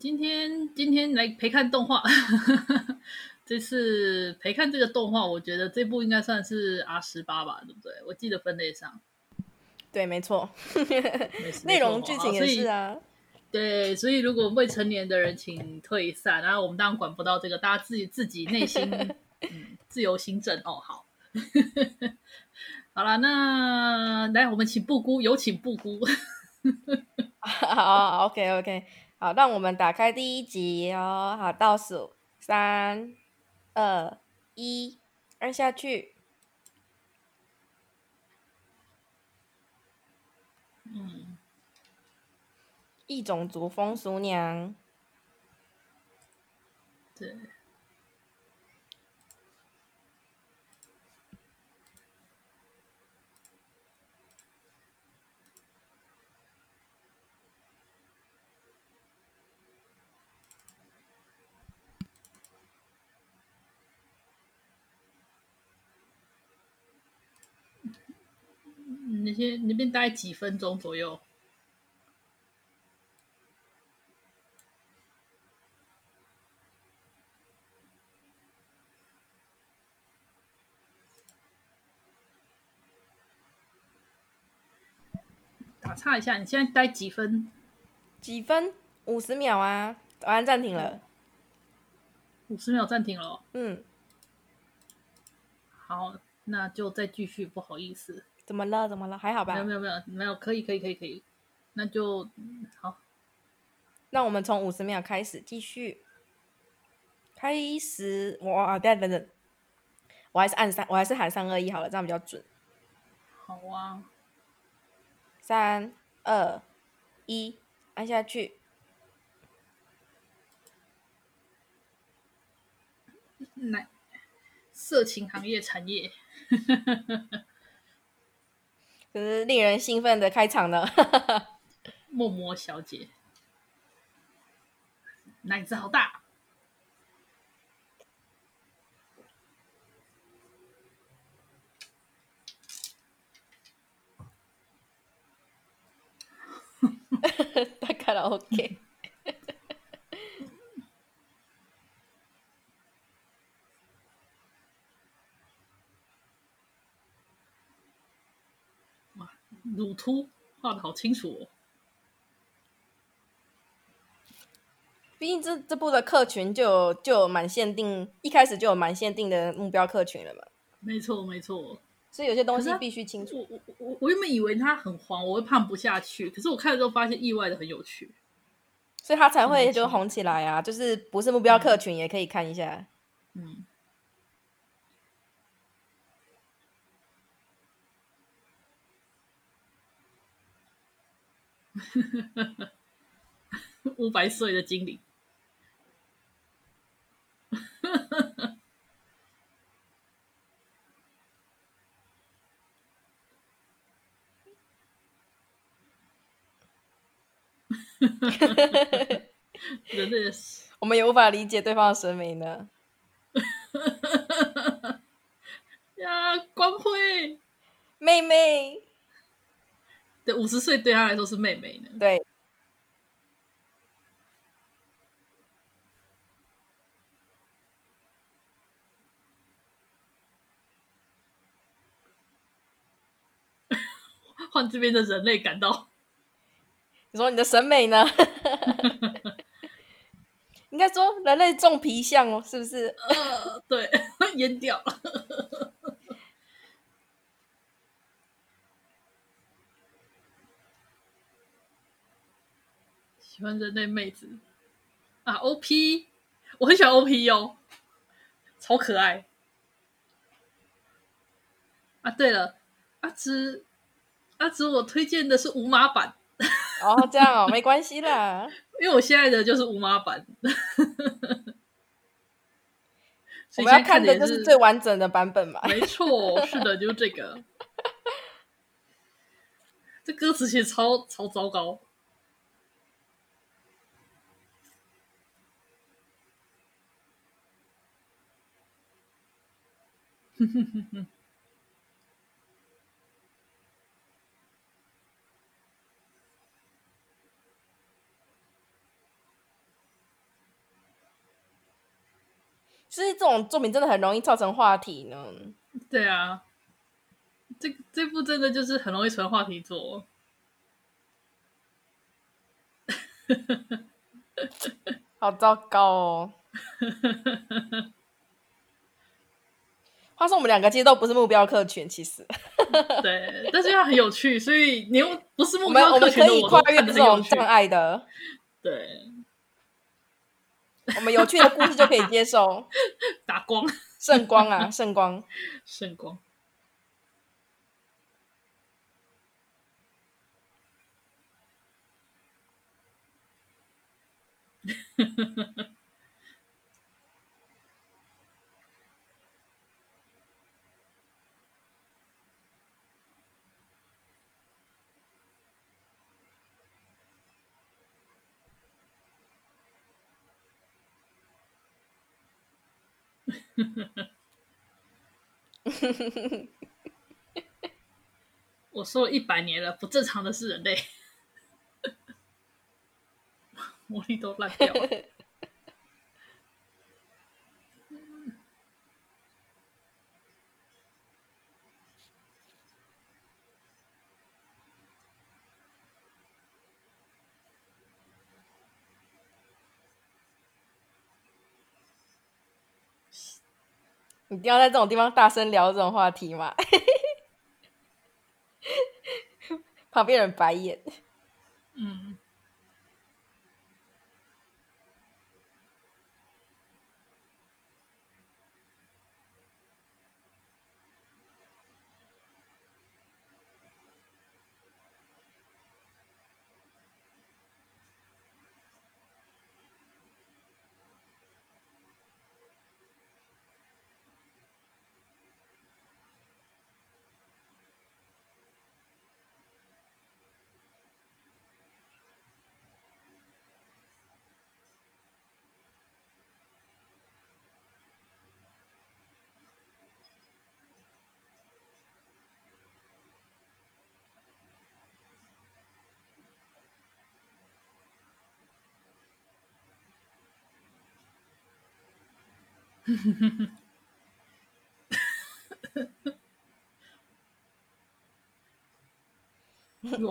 今天今天来陪看动画，这次陪看这个动画，我觉得这部应该算是 R 十八吧，对不对？我记得分类上，对，没错，内容剧情也是啊。对，所以如果未成年的人请退散，然后我们当然管不到这个，大家自己自己内心 嗯自由心证哦。好，好了，那来我们请布姑，有请布姑。好，OK OK，好，让我们打开第一集哦。好，倒数三二一，按下去。嗯，异种族风俗娘。对。那些那边大概几分钟左右？打岔一下，你现在待几分？几分？五十秒啊！我按暂停了。五十秒暂停了。嗯。好，那就再继续。不好意思。怎么了？怎么了？还好吧？没有没有没有没有，可以可以可以可以，那就好。那我们从五十秒开始继续。开始，哇！等等等，我还是按三，我还是喊三二一好了，这样比较准。好啊。三二一，按下去。来，色情行业产业。可是令人兴奋的开场呢，默默小姐，奶子好大 大卡拉 OK。乳突画的好清楚哦，毕竟这这部的客群就有就有蛮限定，一开始就有蛮限定的目标客群了嘛。没错没错，所以有些东西必须清楚。我我我我原本以为它很黄，我会看不下去，可是我看了之后发现意外的很有趣，所以它才会就红起来啊！就是不是目标客群也可以看一下，嗯。五百岁的精灵，人类的，我们也无法理解对方的审美呢。呀，光辉，妹妹。对，五十岁对他来说是妹妹呢。对，换这边的人类感到，你说你的审美呢？应该说人类重皮相哦，是不是？呃，对，阉掉了。喜欢人类妹子啊！OP，我很喜欢 OP 哦，超可爱啊！对了，阿芝，阿芝，我推荐的是无码版哦，这样哦，没关系啦，因为我现在的就是无码版，我们要看的就是最完整的版本嘛，没错，是的，就是这个，这歌词其实超超糟糕。哼哼哼哼，其实这种作品真的很容易造成话题呢。对啊，这这部真的就是很容易成为话题作，好糟糕哦。话说我们两个其实都不是目标客群，其实 对，但是它很有趣，所以你又不是目标客群，我们可以跨越这种障碍的。对，我们有趣的故事就可以接受。打光，圣光啊，圣光，圣光。我说了一百年了，不正常的是人类，魔力都烂掉了。你一定要在这种地方大声聊这种话题吗？旁边人白眼。嗯。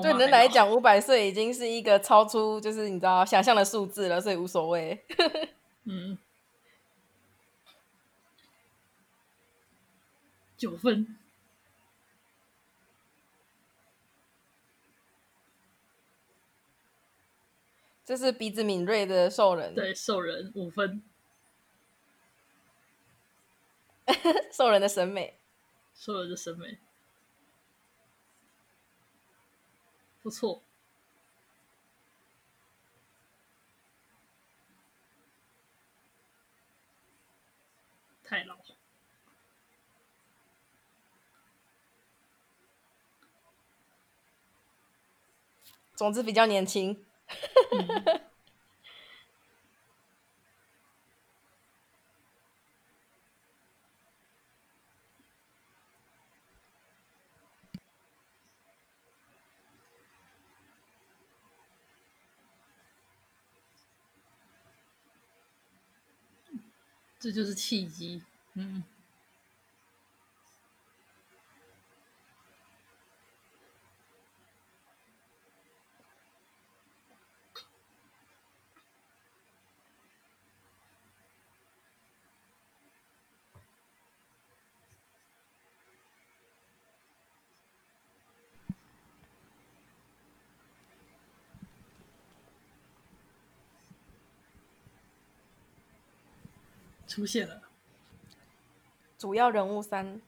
对人来讲，五百岁已经是一个超出就是你知道想象的数字了，所以无所谓。嗯，九分，这是鼻子敏锐的兽人，对兽人五分。兽人的审美，兽人的审美不错。太老，总之比较年轻。嗯 这就是契机，嗯，出现了，主要人物三，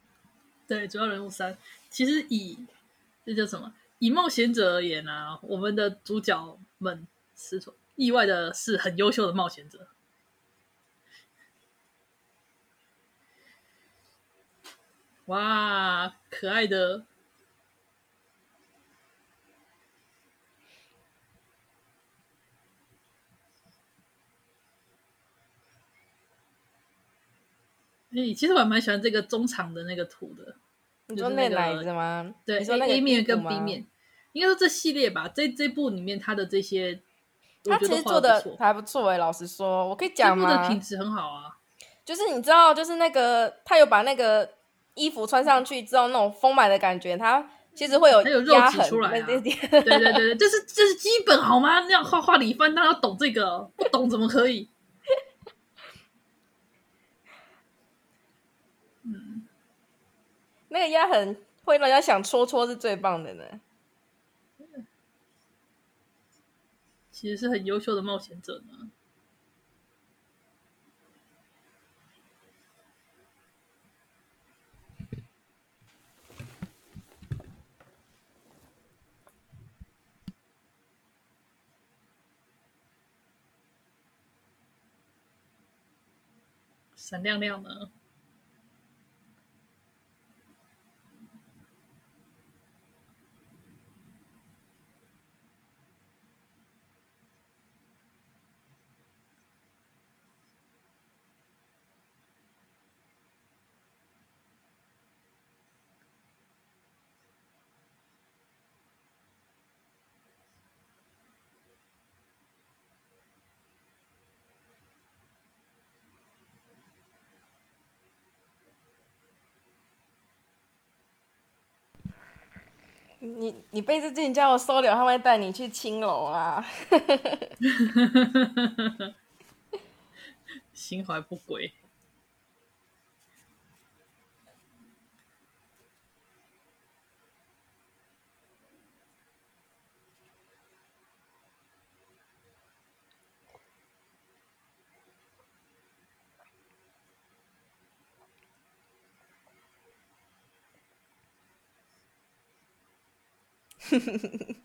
对，主要人物三。其实以这叫什么？以冒险者而言啊，我们的主角们是意外的是很优秀的冒险者。哇，可爱的。哎，其实我还蛮喜欢这个中场的那个图的。你说那奶子吗？对，你说那 A 面跟 B 面，应该说这系列吧。这这部里面它的这些，它其实做的还不错哎。老实说，我可以讲吗？这部的品质很好啊。就是你知道，就是那个他有把那个衣服穿上去之后，那种丰满的感觉，它其实会有有肉挤出来、啊。对对对对对，这是这是基本好吗？那样画画里翻，大家要懂这个，不懂怎么可以？那个压痕会让人家想戳戳，是最棒的呢。其实是很优秀的冒险者呢。闪亮亮的。你你被这事情叫我收留，他会带你去青楼啊！心怀不轨。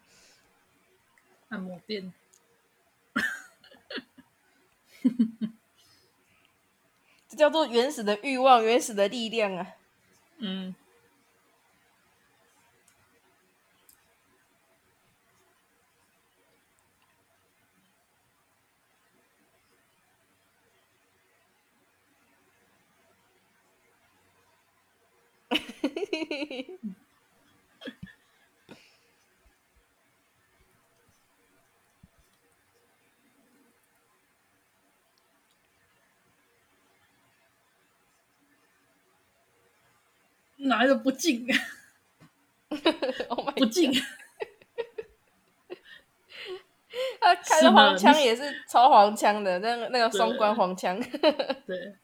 按摩店，这叫做原始的欲望，原始的力量啊！嗯。哪来的不敬？不敬！他开的黄腔也是超黄腔的，那个那个双关黄腔。对。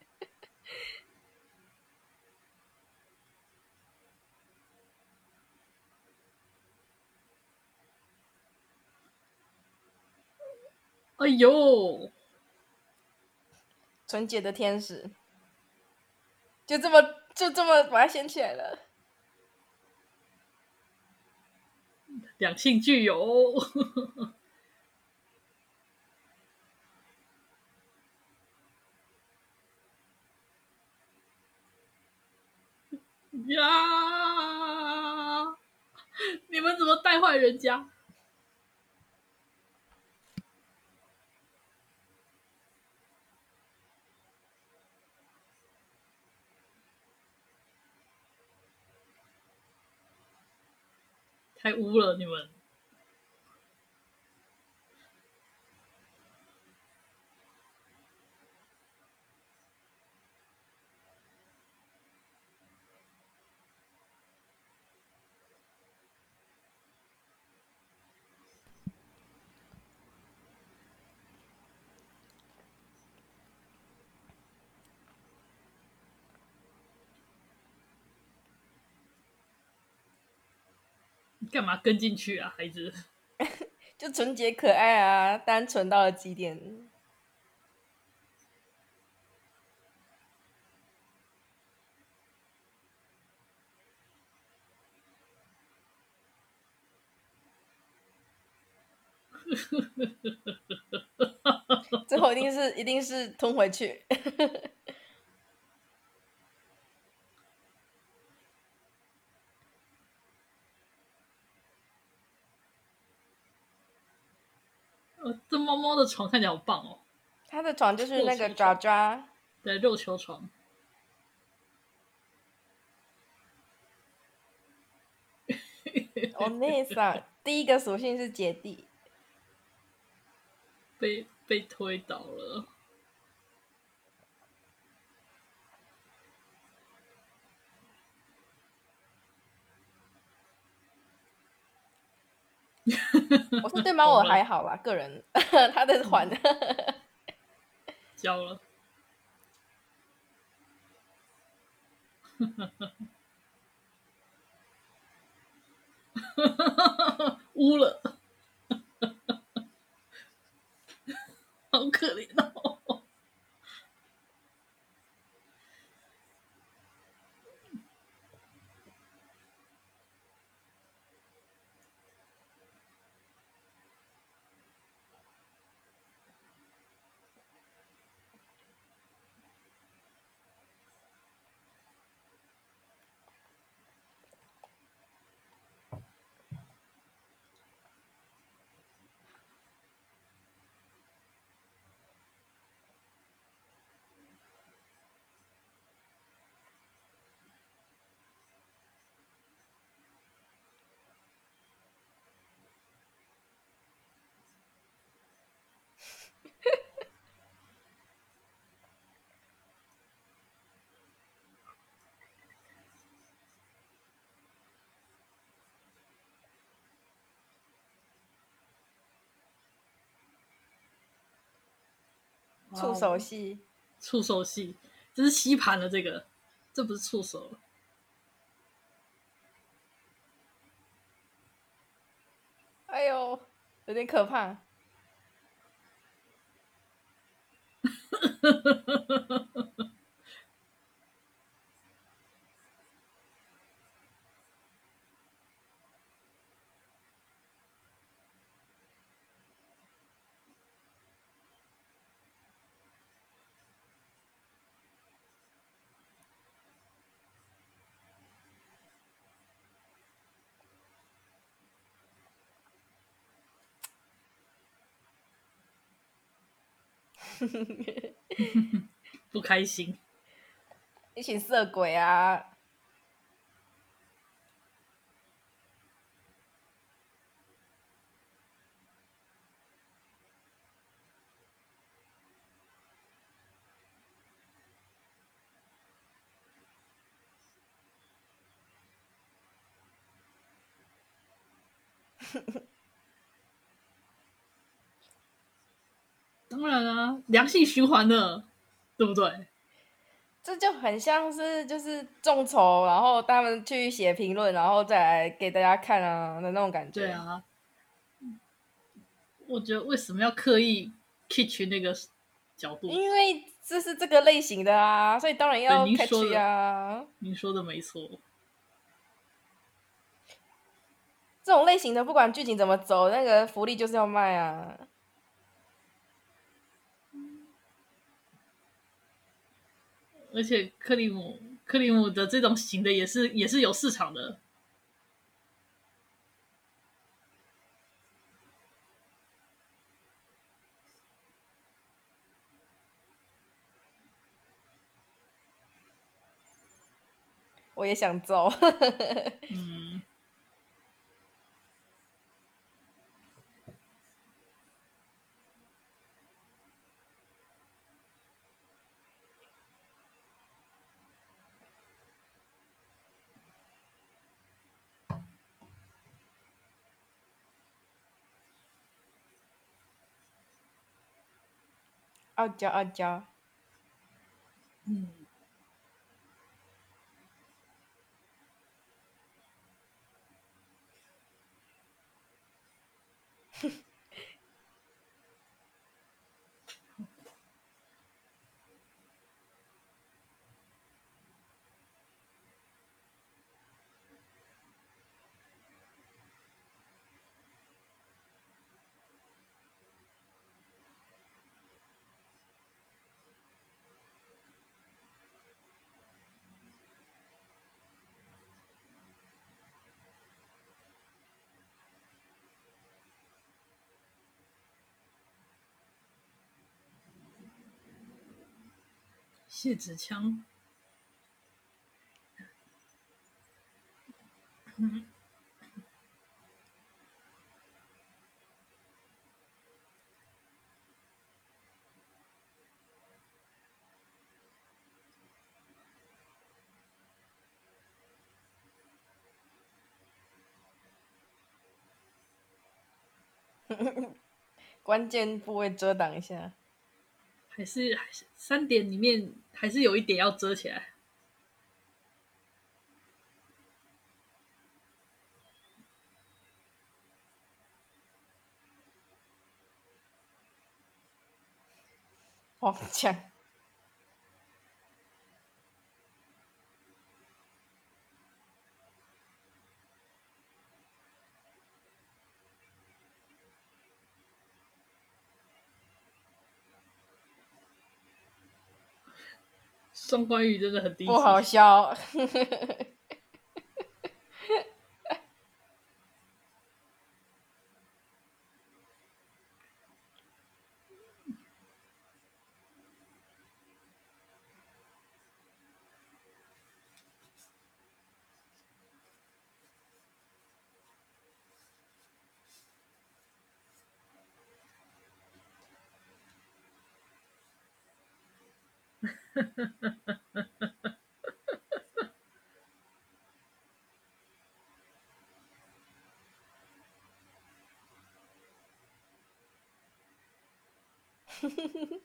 哎呦，纯洁的天使，就这么。就这么把它掀起来了，两性具有 呀！你们怎么带坏人家？太污了，你们！干嘛跟进去啊，孩子？就纯洁可爱啊，单纯到了极点。最后一定是一定是吞回去。这猫猫的床看起来好棒哦！它的床就是那个爪爪，对，肉球床。我，那上，第一个属性是姐弟，被被推倒了。我是 对猫我还好吧，个人他的还 交了，污了，好可怜哦。触手戏，触手戏，这是吸盘的。这个，这不是触手了。哎呦，有点可怕。不开心，一群色鬼啊！当然啊，良性循环的，对不对？这就很像是就是众筹，然后他们去写评论，然后再来给大家看啊的那种感觉。对啊，我觉得为什么要刻意 kitsch 那个角度？因为这是这个类型的啊，所以当然要 catch 啊。您说的没错，这种类型的不管剧情怎么走，那个福利就是要卖啊。而且克里姆克里姆的这种型的也是也是有市场的，我也想走。嗯。傲娇傲娇，嗯，谢子强，关键部位遮挡一下，还是还是三点里面还是有一点要遮起来。黄腔。双关语真的很低，不好笑。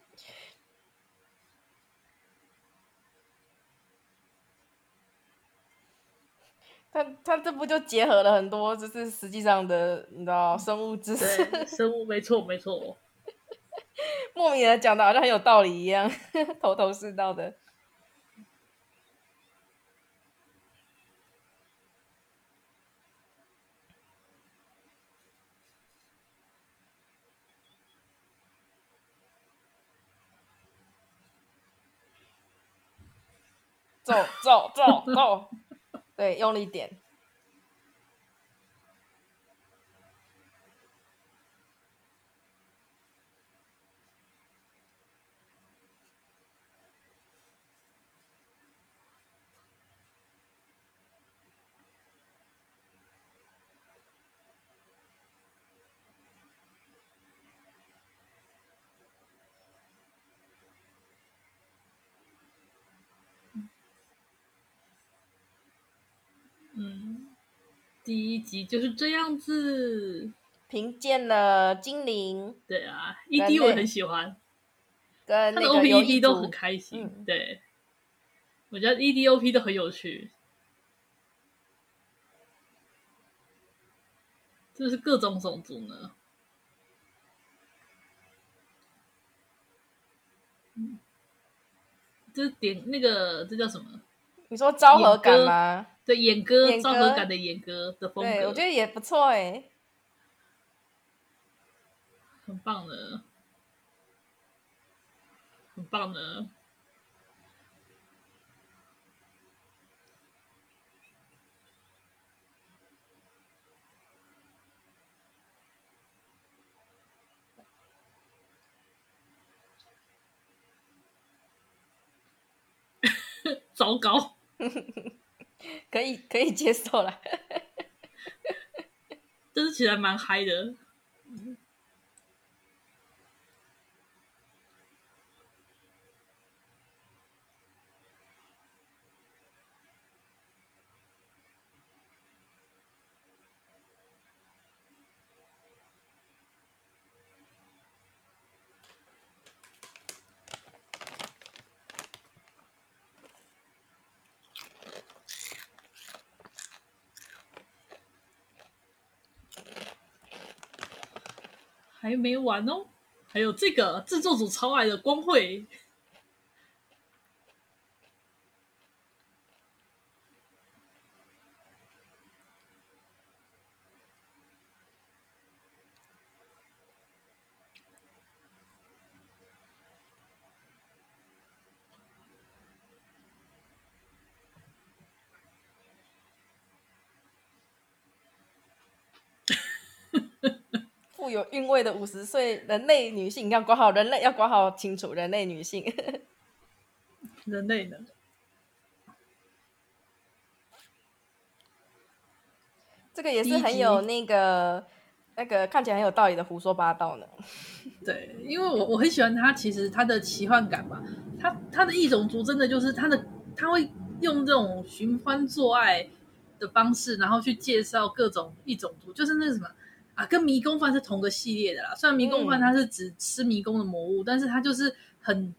他他这不就结合了很多，就是实际上的，你知道，生物知识，生物没错没错。莫名的讲的好像很有道理一样，头头是道的。走走走走，对，用力点。第一集就是这样子，评鉴了精灵。对啊，ED 我很喜欢，跟他的 OP-ED 都很开心。嗯、对，我觉得 ED-OP 都很有趣，就是各种种族呢。嗯，就是点那个，这叫什么？你说昭和感吗？对，演歌，昭和感的演歌的风格，对，我觉得也不错哎，很棒的，很棒的，糟糕。可以可以接受了，但是起来蛮嗨的。还没完哦，还有这个制作组超爱的光辉，有韵味的五十岁人类女性，要管好人类，要管好清楚人类女性。人类呢，这个也是很有那个那个看起来很有道理的胡说八道呢。对，因为我我很喜欢他，其实他的奇幻感吧，他他的异种族真的就是他的他会用这种寻欢作爱的方式，然后去介绍各种异种族，就是那个什么。啊，跟迷宫饭是同个系列的啦。虽然迷宫饭它是只吃迷宫的魔物，嗯、但是它就是很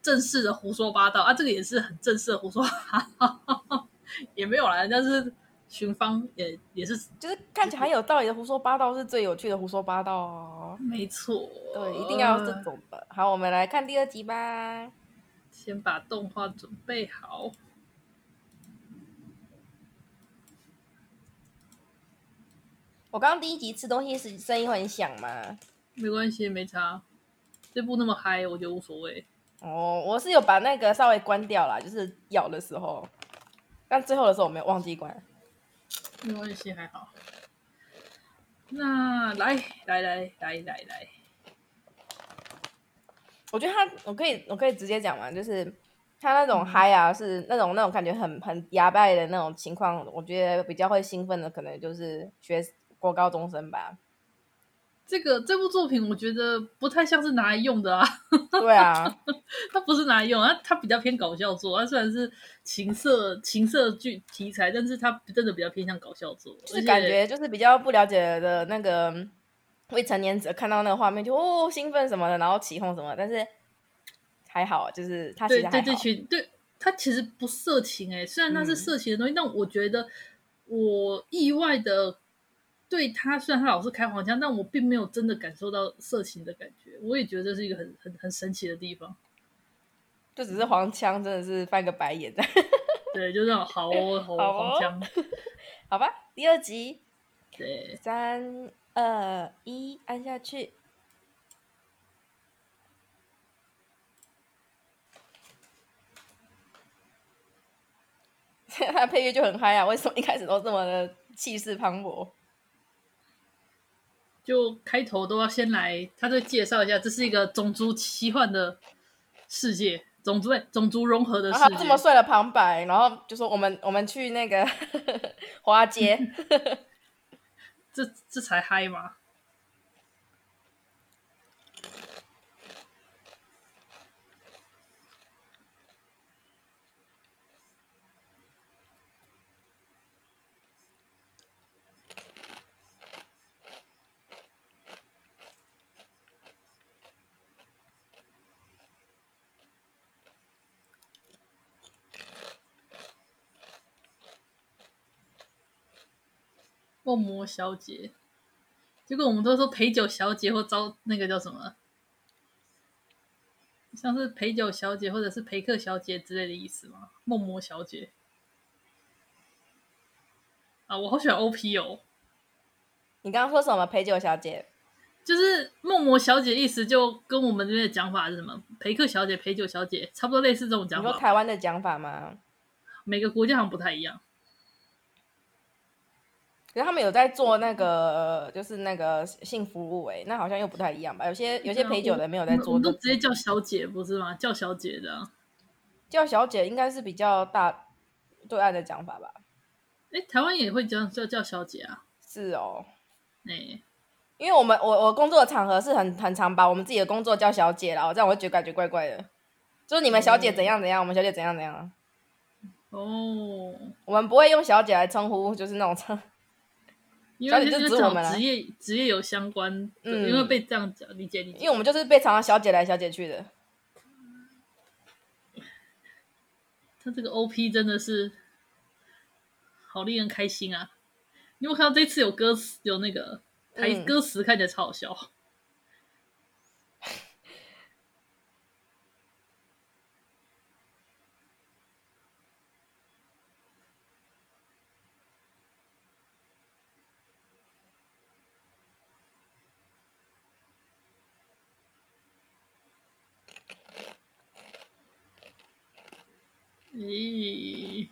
正式的胡说八道啊。这个也是很正式的胡说八道，也没有啦，但是寻芳也也是，就是看起来很有道理的胡说八道是最有趣的胡说八道哦。没错，对，一定要这种的。好，我们来看第二集吧。先把动画准备好。我刚刚第一集吃东西时声音会很响吗？没关系，没差。这部那么嗨，我觉得无所谓。哦，我是有把那个稍微关掉了，就是咬的时候，但最后的时候我没有忘记关。没关系，还好。那来来来来来来，我觉得他，我可以我可以直接讲嘛，就是他那种嗨啊，嗯、是那种那种感觉很很哑巴的那种情况，我觉得比较会兴奋的，可能就是学。国高中生吧，这个这部作品我觉得不太像是拿来用的啊。对啊，它不是拿来用，它它比较偏搞笑作。它虽然是情色情色剧题材，但是它真的比较偏向搞笑作。就是感觉就是比较不了解的那个未成年者看到那个画面就哦兴奋什么的，然后起哄什么，但是还好，就是他其实这群对他其实不色情哎、欸，虽然它是色情的东西，嗯、但我觉得我意外的。对他，虽然他老是开黄腔，但我并没有真的感受到色情的感觉。我也觉得这是一个很很很神奇的地方。就只是黄腔，真的是翻个白眼。对，就那种好哦，好黄腔。好吧，第二集。对，三二一，按下去。他配乐就很嗨啊！为什么一开始都这么的气势磅礴？就开头都要先来，他就介绍一下，这是一个种族奇幻的世界，种族种族融合的世界。他这么帅的旁白，然后就说我们我们去那个 花街，这这才嗨嘛。梦魔小姐，结果我们都说陪酒小姐或招那个叫什么，像是陪酒小姐或者是陪客小姐之类的意思吗？梦魔小姐啊，我好喜欢 OP 哦。你刚刚说什么？陪酒小姐，就是梦魔小姐，意思就跟我们这边的讲法是什么？陪客小姐、陪酒小姐，差不多类似这种讲法。你说台湾的讲法吗？每个国家好像不太一样。可是他们有在做那个，就是那个性服务哎，那好像又不太一样吧？有些有些陪酒的没有在做，都直接叫小姐不是吗？叫小姐的，叫小姐应该是比较大对岸的讲法吧？哎，台湾也会叫叫叫小姐啊？是哦，哎，因为我们我我工作的场合是很很常把我们自己的工作叫小姐啦，我这样我会觉得感觉怪怪的。就是你们小姐怎样怎样，我们小姐怎样怎样。哦，我们不会用小姐来称呼，就是那种称。因为就指我们职业职业有相关，嗯，因为被这样讲理解理解，因为我们就是被常常小姐来小姐去的。他这个 OP 真的是好令人开心啊！你有没有看到这次有歌词，有那个台歌词，看起来超好笑。咦，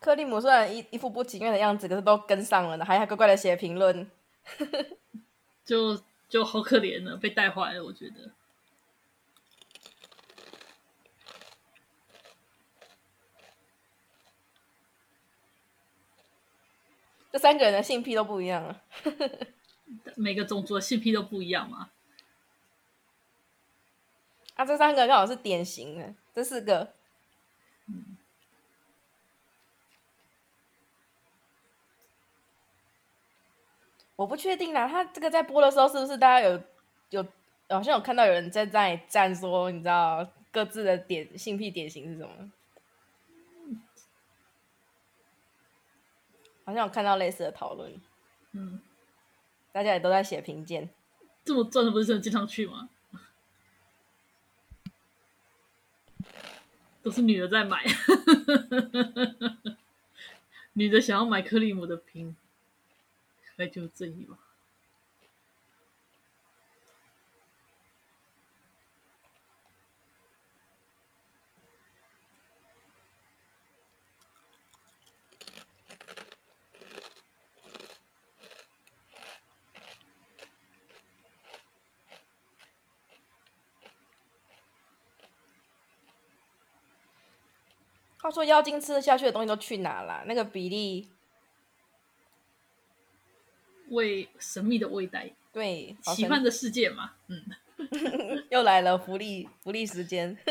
克里姆虽然一一副不情愿的样子，可是都跟上了呢，还还乖乖的写评论，就就好可怜了，被带坏了，我觉得。这三个人的性癖都不一样啊，每个种族的性癖都不一样嘛。啊，这三个刚好是典型的，这四个。嗯。我不确定啦，他这个在播的时候是不是大家有有好像有看到有人在在站说，你知道各自的点性癖典型是什么？好像有看到类似的讨论，嗯，大家也都在写评鉴。这么赚的不是很经常去吗？都是女的在买，女的想要买克里姆的瓶。那就正义吧。话说妖精吃得下去的东西都去哪了？那个比例。为神秘的未来，对奇幻的世界嘛，嗯，又来了福利福利时间。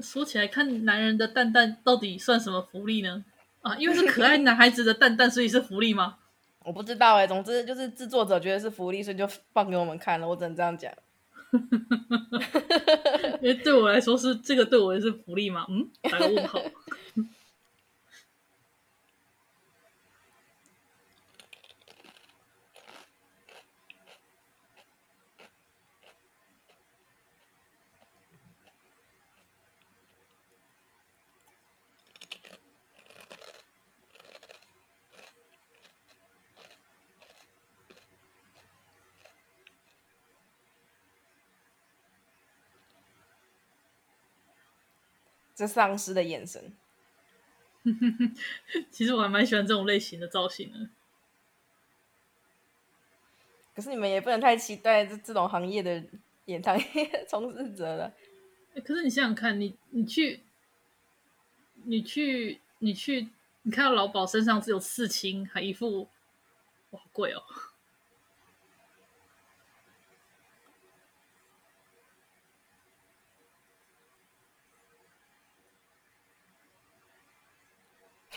说起来，看男人的蛋蛋到底算什么福利呢？啊，因为是可爱男孩子的蛋蛋，所以是福利吗？我不知道哎、欸，总之就是制作者觉得是福利，所以就放给我们看了。我只能这样讲。因为对我来说是这个，对我也是福利吗？嗯，打个问号。这丧尸的眼神，其实我还蛮喜欢这种类型的造型的。可是你们也不能太期待这这种行业的演唱从事 者了。可是你想想看，你你去，你去，你去，你看到老鸨身上只有刺青，还一副，哇，好贵哦。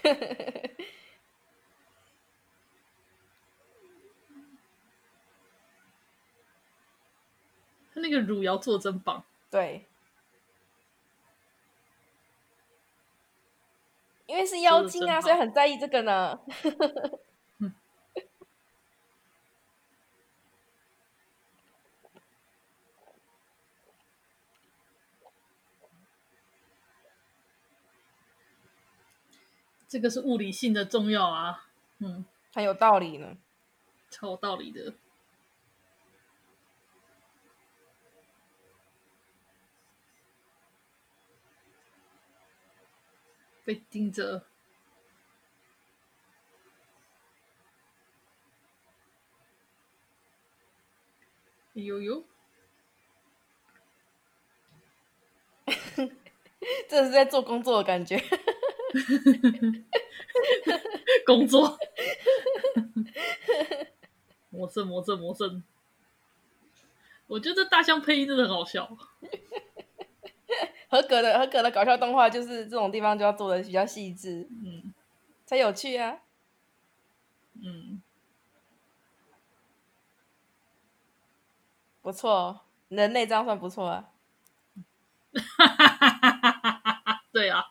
他那个汝窑做真棒，对，因为是妖精啊，所以很在意这个呢。这个是物理性的重要啊，嗯，很有道理呢，超有道理的。被盯着，呦呦，这是在做工作的感觉。工作，魔怔魔怔魔怔，我觉得大象配音真的很好笑。合格的合格的搞笑动画就是这种地方就要做的比较细致，嗯，才有趣啊。嗯，不错，人类这样算不错啊。对啊。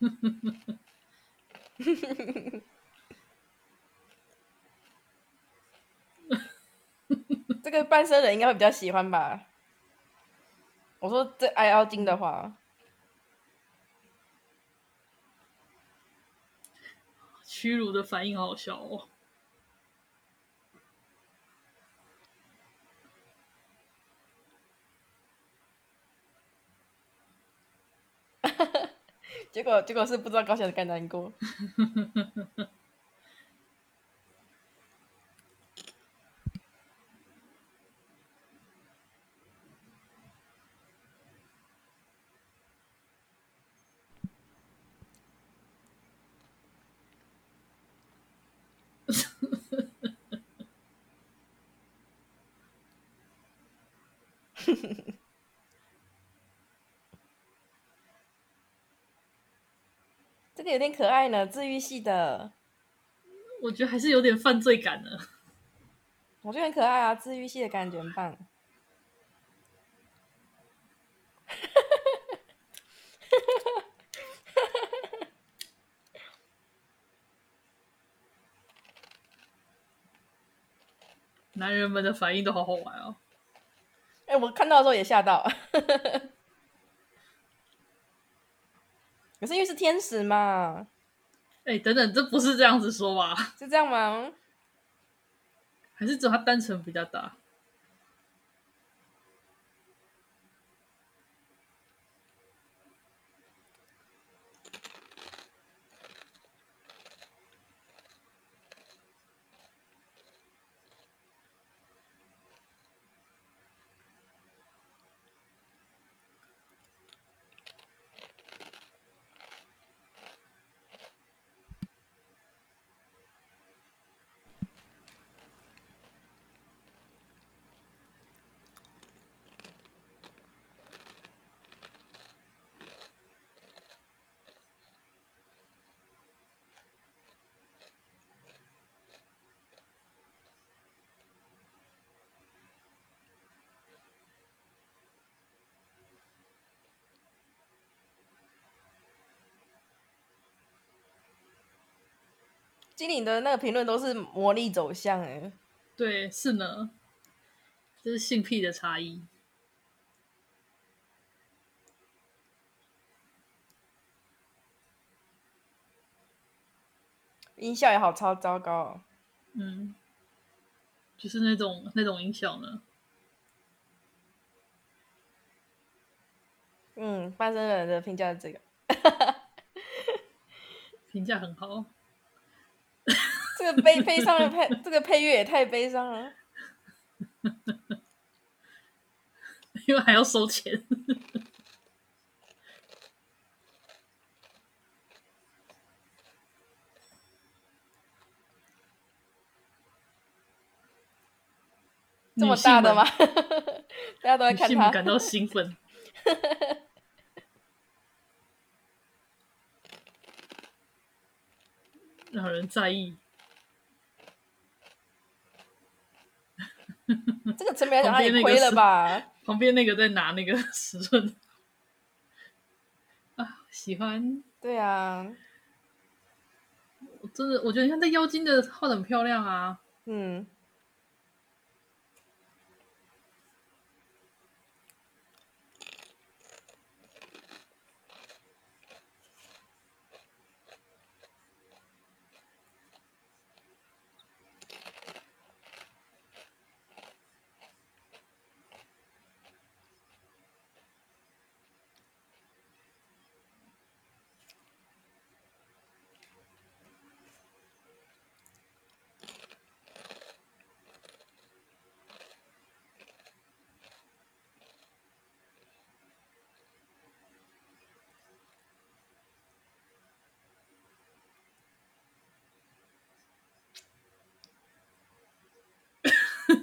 这个半身人应该会比较喜欢吧？我说这爱妖精的话，屈辱的反应好笑哦。结果，结果是不知道高兴还是该难过。这个有点可爱呢，治愈系的。我觉得还是有点犯罪感呢。我觉得很可爱啊，治愈系的感觉很棒。男人们的反应都好好玩哦！哎、欸，我看到的时候也吓到。可是因为是天使嘛。哎、欸，等等，这不是这样子说吧？是这样吗？还是只有他单纯比较大？精灵的那个评论都是魔力走向，哎，对，是呢，这是性癖的差异。音效也好超糟糕哦，嗯，就是那种那种音效呢，嗯，半生人的评价是这个，评价很好。这个悲悲伤的配，这个配乐也太悲伤了，因为还要收钱。这么大的吗？大家都在看他，感到兴奋。让人在意。这个成本来讲，他也亏了吧？旁边那个在拿那个尺寸 啊，喜欢。对啊，我真的，我觉得你看这妖精的画的很漂亮啊。嗯。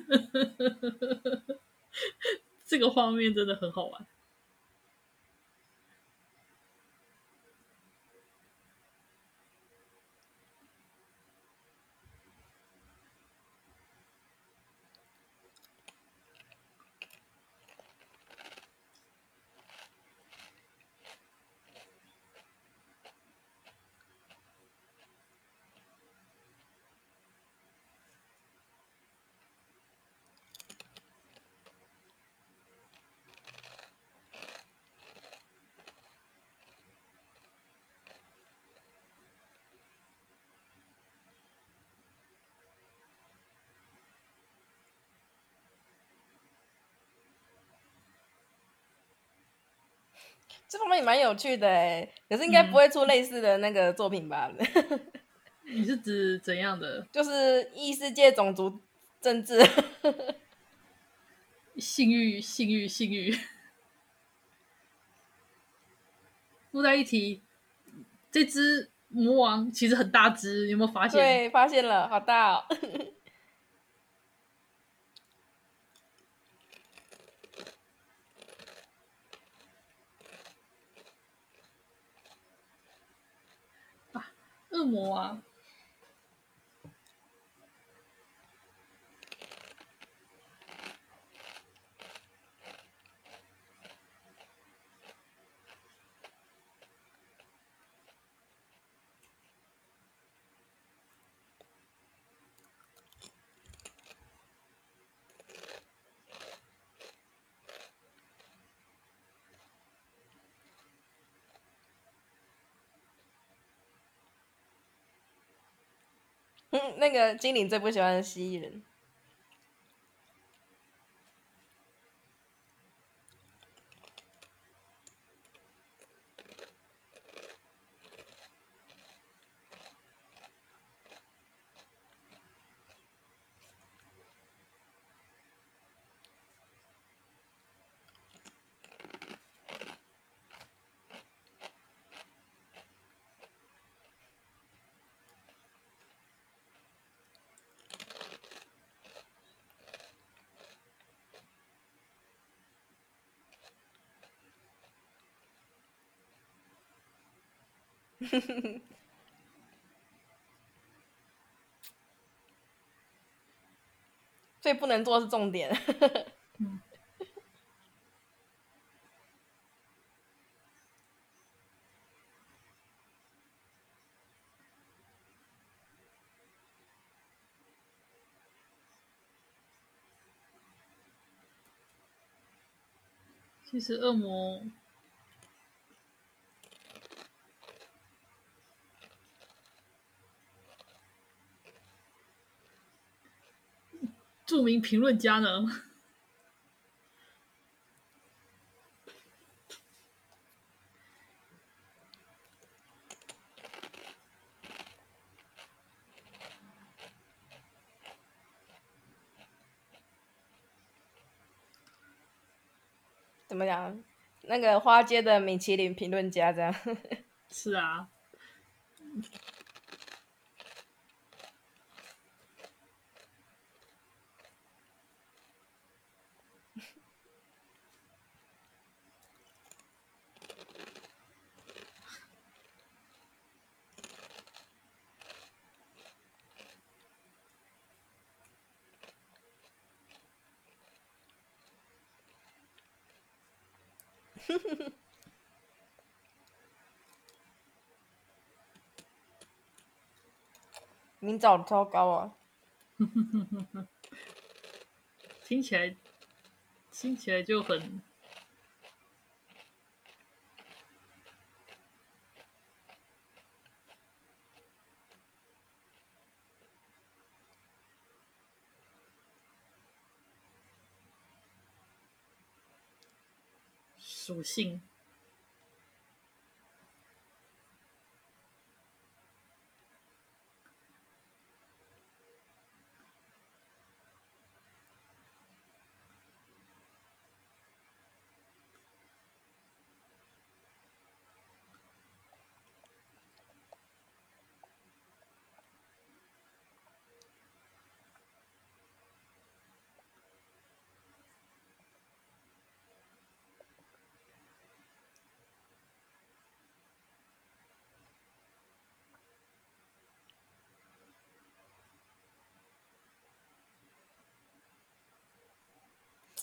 这个画面真的很好玩。这方面也蛮有趣的哎，可是应该不会出类似的那个作品吧？嗯、你是指怎样的？就是异世界种族政治，性欲、性欲、性欲。附带一提，这只魔王其实很大只，你有没有发现？对，发现了，好大哦。字母啊那个精灵最不喜欢蜥蜴人。所以不能做是重点。嗯。其实恶魔。著名评论家呢？怎么讲？那个花街的米其林评论家这样？是啊。你找的超高啊！听起来，听起来就很属性。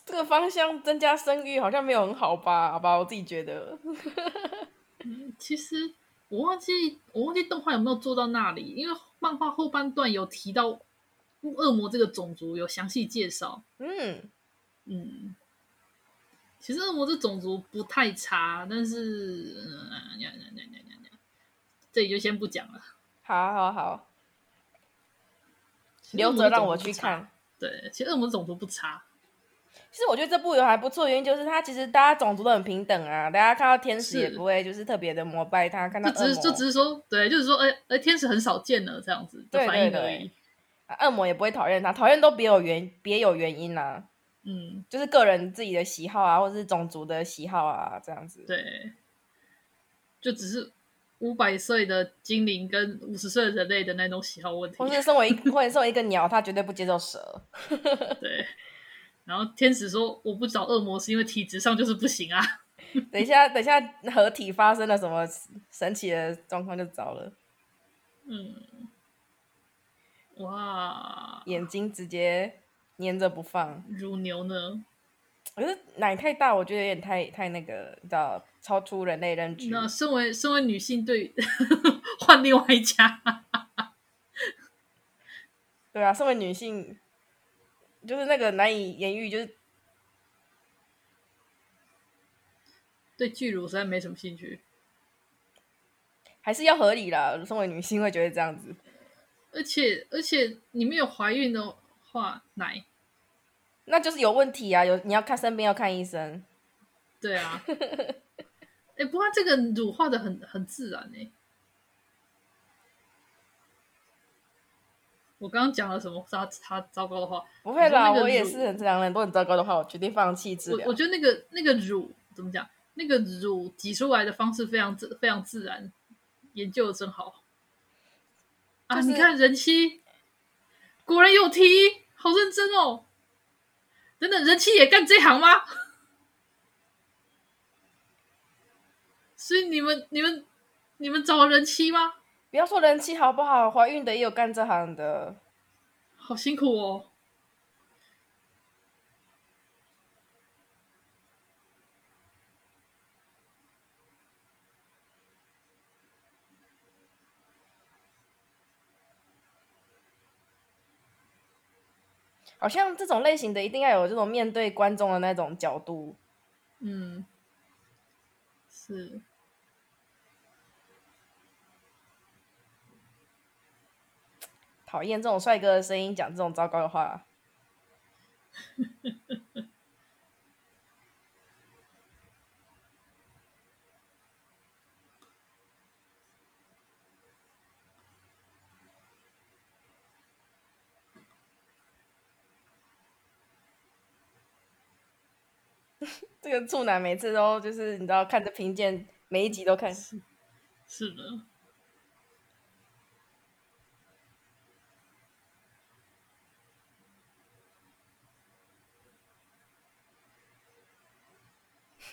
这个方向增加生育好像没有很好吧？好吧，我自己觉得。嗯，其实我忘记我忘记动画有没有做到那里，因为漫画后半段有提到恶魔这个种族，有详细介绍。嗯嗯，其实恶魔这种族不太差，但是嗯，这里就先不讲了。好好好，留着让我去看。对，其实恶魔种族不差。其实我觉得这部有还不错，原因就是它其实大家种族都很平等啊，大家看到天使也不会就是特别的膜拜他，看到就只是就只是说，对，就是说，哎哎，天使很少见了这样子的反应而已。恶魔也不会讨厌他，讨厌都别有原别有原因啊，嗯，就是个人自己的喜好啊，或者是种族的喜好啊，这样子。对，就只是五百岁的精灵跟五十岁的人类的那种喜好问题，或者身为一或者身为一个鸟，他绝对不接受蛇。对。然后天使说：“我不找恶魔是因为体质上就是不行啊。”等一下，等一下，合体发生了什么神奇的状况就糟了。嗯，哇，眼睛直接粘着不放。乳牛呢？可是奶太大，我觉得有点太太那个，你知道，超出人类认知。那身为身为女性，对，换另外一家。对啊，身为女性，就是那个难以言喻，就是对巨乳实在没什么兴趣。还是要合理啦，身为女性会觉得这样子。而且而且，你没有怀孕的话，奶。那就是有问题啊！有你要看生病要看医生。对啊。哎、欸，不过这个乳化的很很自然哎、欸。我刚刚讲了什么他他糟糕的话？不会啦，我也是很两人都很糟糕的话，我决定放弃治疗。我我觉得那个那个乳怎么讲？那个乳挤出来的方式非常自非常自然，研究的真好。啊，就是、你看人妻果然有题，好认真哦。等等，人妻也干这行吗？所以你们、你们、你们找人妻吗？不要说人妻好不好？怀孕的也有干这行的，好辛苦哦。好像这种类型的一定要有这种面对观众的那种角度，嗯，是讨厌这种帅哥的声音讲这种糟糕的话。这个处男每次都就是你知道看着评鉴，每一集都看。是，是的。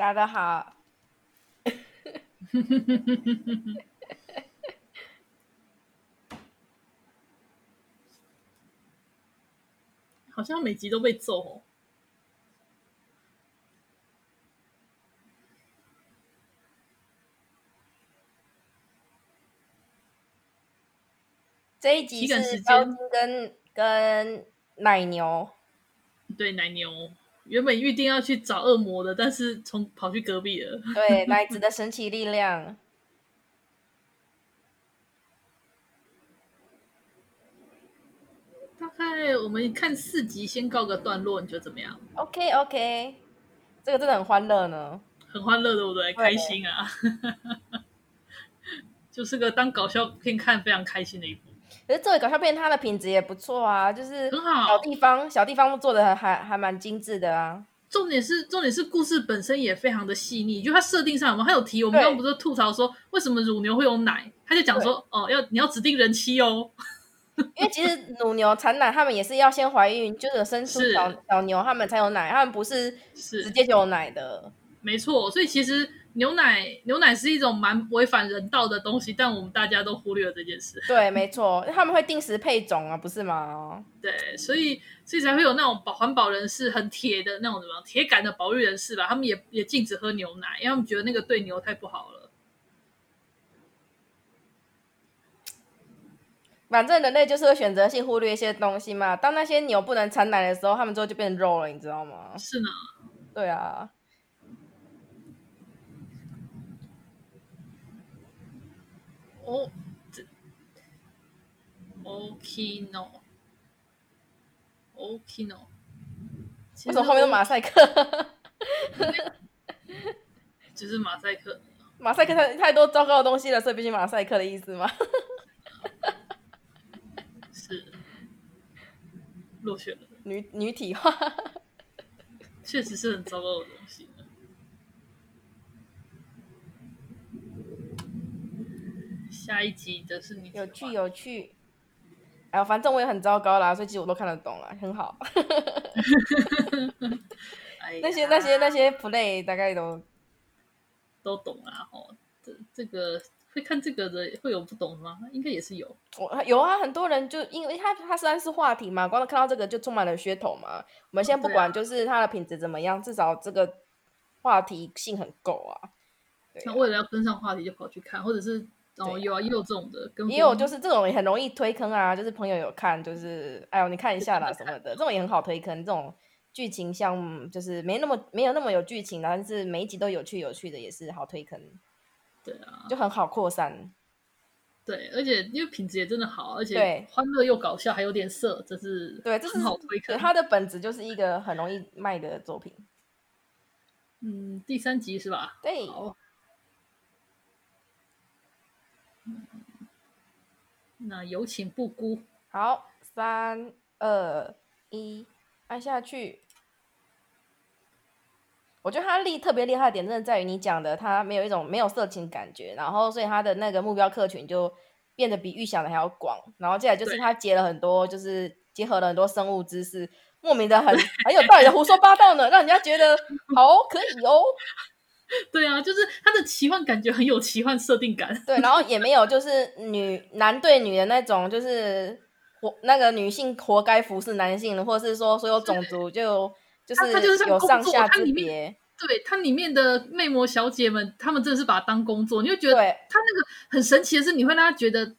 大家好，好像每集都被揍哦。这一集是高金跟跟奶牛，对奶牛。原本预定要去找恶魔的，但是从跑去隔壁了。对，奶子的神奇力量。大概我们看四集，先告个段落，你觉得怎么样？OK OK，这个真的很欢乐呢，很欢乐，对不对？对开心啊！就是个当搞笑片看非常开心的一部。可是这个搞笑片，它的品质也不错啊，就是小地方，小地方做的还还还蛮精致的啊。重点是重点是故事本身也非常的细腻，就它设定上，我们还有提，我们刚刚不是吐槽说为什么乳牛会有奶，他就讲说哦，要你要指定人妻哦，因为其实乳牛产奶，他们也是要先怀孕，就是生出小小牛，他们才有奶，他们不是是。直接就有奶的，没错，所以其实。牛奶，牛奶是一种蛮违反人道的东西，但我们大家都忽略了这件事。对，没错，他们会定时配种啊，不是吗？对，所以所以才会有那种保环保人士很铁的那种什么铁杆的保育人士吧，他们也也禁止喝牛奶，因为他们觉得那个对牛太不好了。反正人类就是会选择性忽略一些东西嘛。当那些牛不能产奶的时候，他们之后就变肉了，你知道吗？是呢。对啊。哦，这，Okino，Okino，为什么后面都马赛克？就 是马赛克。马赛克太太多糟糕的东西了，所以必须马赛克的意思吗？是落选了，女女体化，确实是很糟糕的东西。下一集的是你有趣有趣，哎呦，反正我也很糟糕啦，所以其实我都看得懂了，很好。哎、那些那些那些 play 大概都都懂啦，哦，这这个会看这个的会有不懂吗？应该也是有。我有啊，很多人就因为它它虽然是话题嘛，光看到这个就充满了噱头嘛。我们先不管，就是它的品质怎么样，啊、至少这个话题性很够啊。那为了要跟上话题，就跑去看，或者是哦有啊，也有这种的，跟也有就是这种也很容易推坑啊，就是朋友有看，就是哎呦你看一下啦什么的，这种也很好推坑。这种剧情像就是没那么没有那么有剧情，但是每一集都有趣有趣的，也是好推坑。对啊，就很好扩散。对，而且因为品质也真的好，而且欢乐又搞笑，还有点色，这是对，这是很好推坑。它的本质就是一个很容易卖的作品。嗯，第三集是吧？对。好。那有请布姑。好，三二一，按下去。我觉得他厉特别厉害的点，真的在于你讲的，他没有一种没有色情感觉，然后所以他的那个目标客群就变得比预想的还要广。然后接下来就是他结了很多，就是结合了很多生物知识，莫名的很 很有道理的胡说八道呢，让人家觉得好可以哦。对啊，就是他的奇幻感觉很有奇幻设定感。对，然后也没有就是女男对女的那种，就是活那个女性活该服侍男性，或者是说所有种族就。就是有上下之别，对，它里面的魅魔小姐们，她们真的是把它当工作，你会觉得她那个很神奇的是，你会让她觉得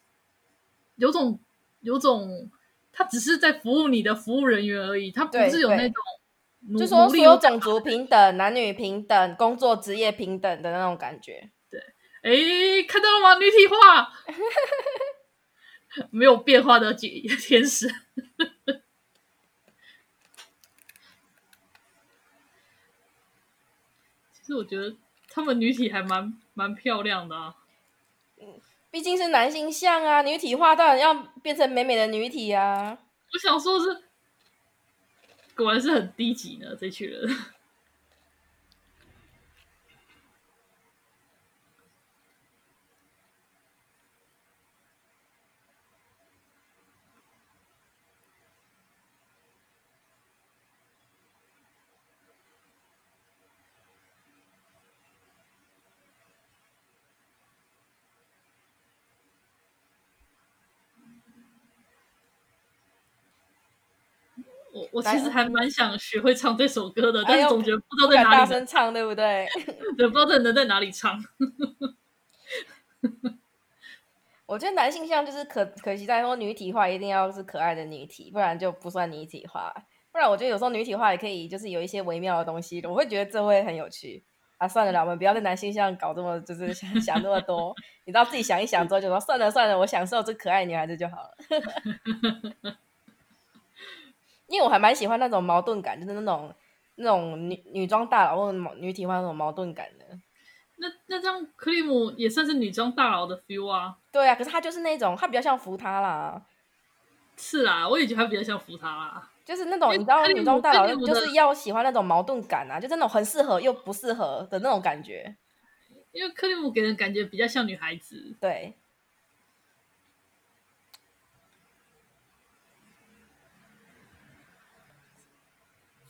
有种有种，她只是在服务你的服务人员而已，她不是有那种，就说所有种族 平等、男女平等、工作职业平等的那种感觉。对，哎，看到了吗？女体化，没有变化的 天使。其实我觉得他们女体还蛮蛮漂亮的啊，嗯，毕竟是男性像啊，女体化当然要变成美美的女体啊。我想说是，果然是很低级呢，这群人。我我其实还蛮想学会唱这首歌的，但是总觉得不知道在哪里大声唱，对不对？对，不知道能在哪里唱。我觉得男性向就是可可惜在说女体化一定要是可爱的女体，不然就不算女体化。不然我觉得有时候女体化也可以，就是有一些微妙的东西，我会觉得这会很有趣啊。算了啦，我们不要在男性向搞这么就是想想那么多，你知道自己想一想之后就说算了算了，我享受这可爱女孩子就好了。因为我还蛮喜欢那种矛盾感，就是那种那种女女装大佬或者女体化那种矛盾感的。那那这样克里姆也算是女装大佬的 feel 啊？对啊，可是他就是那种，他比较像扶他啦。是啊，我也觉得他比较像扶他啦。就是那种你知道，女装大佬就是要喜欢那种矛盾感啊，就是那种很适合又不适合的那种感觉。因为克里姆给人感觉比较像女孩子。对。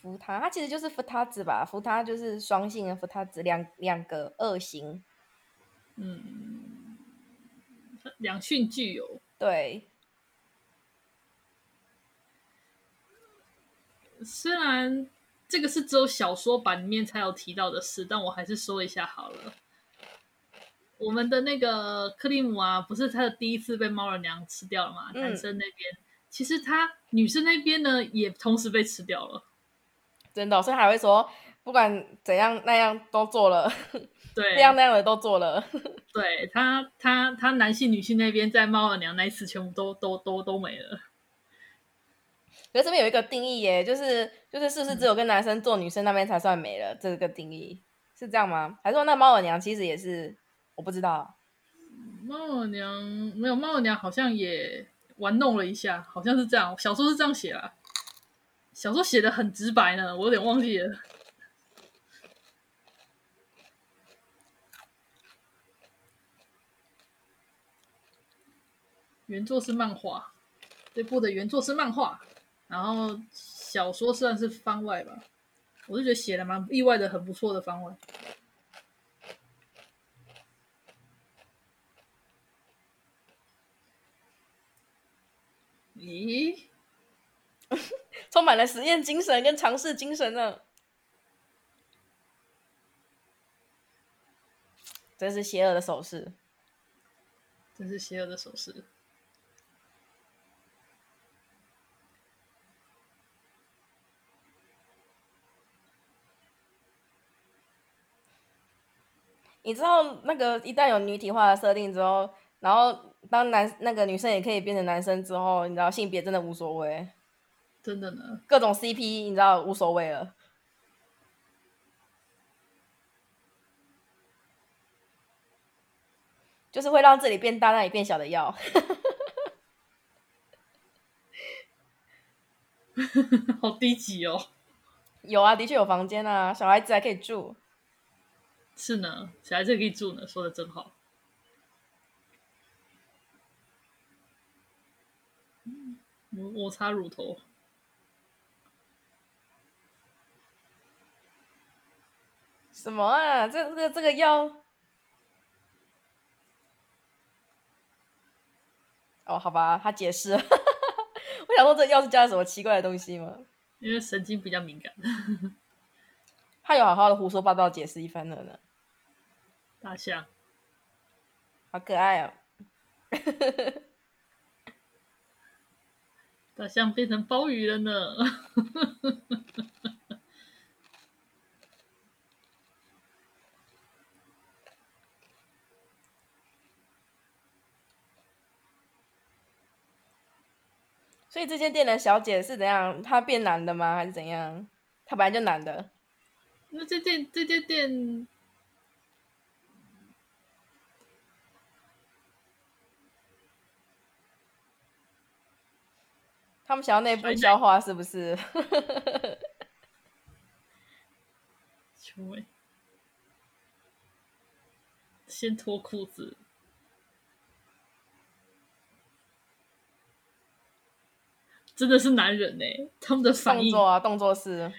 福他，他其实就是福他子吧？福他就是双性的福他子，两两个二型，嗯，两性具有。对，虽然这个是只有小说版里面才有提到的事，但我还是说一下好了。我们的那个克里姆啊，不是他的第一次被猫人娘吃掉了吗？嗯、男生那边，其实他女生那边呢，也同时被吃掉了。真的，所以还会说，不管怎样那样都做了，对，这样那样的都做了。对他，他他男性、女性那边在猫耳娘那一次全部都都都都没了。可是这边有一个定义耶，就是就是是不是只有跟男生做，女生那边才算没了？这个定义是这样吗？还是说那猫耳娘其实也是我不知道。猫耳娘没有，猫耳娘好像也玩弄了一下，好像是这样。小说是这样写啦，小说写的很直白呢，我有点忘记了。原作是漫画，这部的原作是漫画，然后小说算是番外吧。我就觉得写的蛮意外的，很不错的番外。咦，充满了实验精神跟尝试精神呢！真是邪恶的手势，真是邪恶的手势。你知道那个一旦有女体化的设定之后，然后当男那个女生也可以变成男生之后，你知道性别真的无所谓，真的呢，各种 CP 你知道无所谓了，就是会让这里变大那里变小的药，好低级哦。有啊，的确有房间啊，小孩子还可以住。是呢，小孩子可以住呢，说的真好。我我擦乳头，什么啊？这这个这个药？哦，好吧，他解释了。我想说，这药是加了什么奇怪的东西吗？因为神经比较敏感。他有好好的胡说八道解释一番了呢。大象，好可爱哦！大象变成鲍鱼了呢。所以这间店的小姐是怎样？她变男的吗？还是怎样？她本来就男的。那这间这间店。他们想要内部消化是不是？先脱裤子，真的是男人呢？他们的反应动作啊，动作是，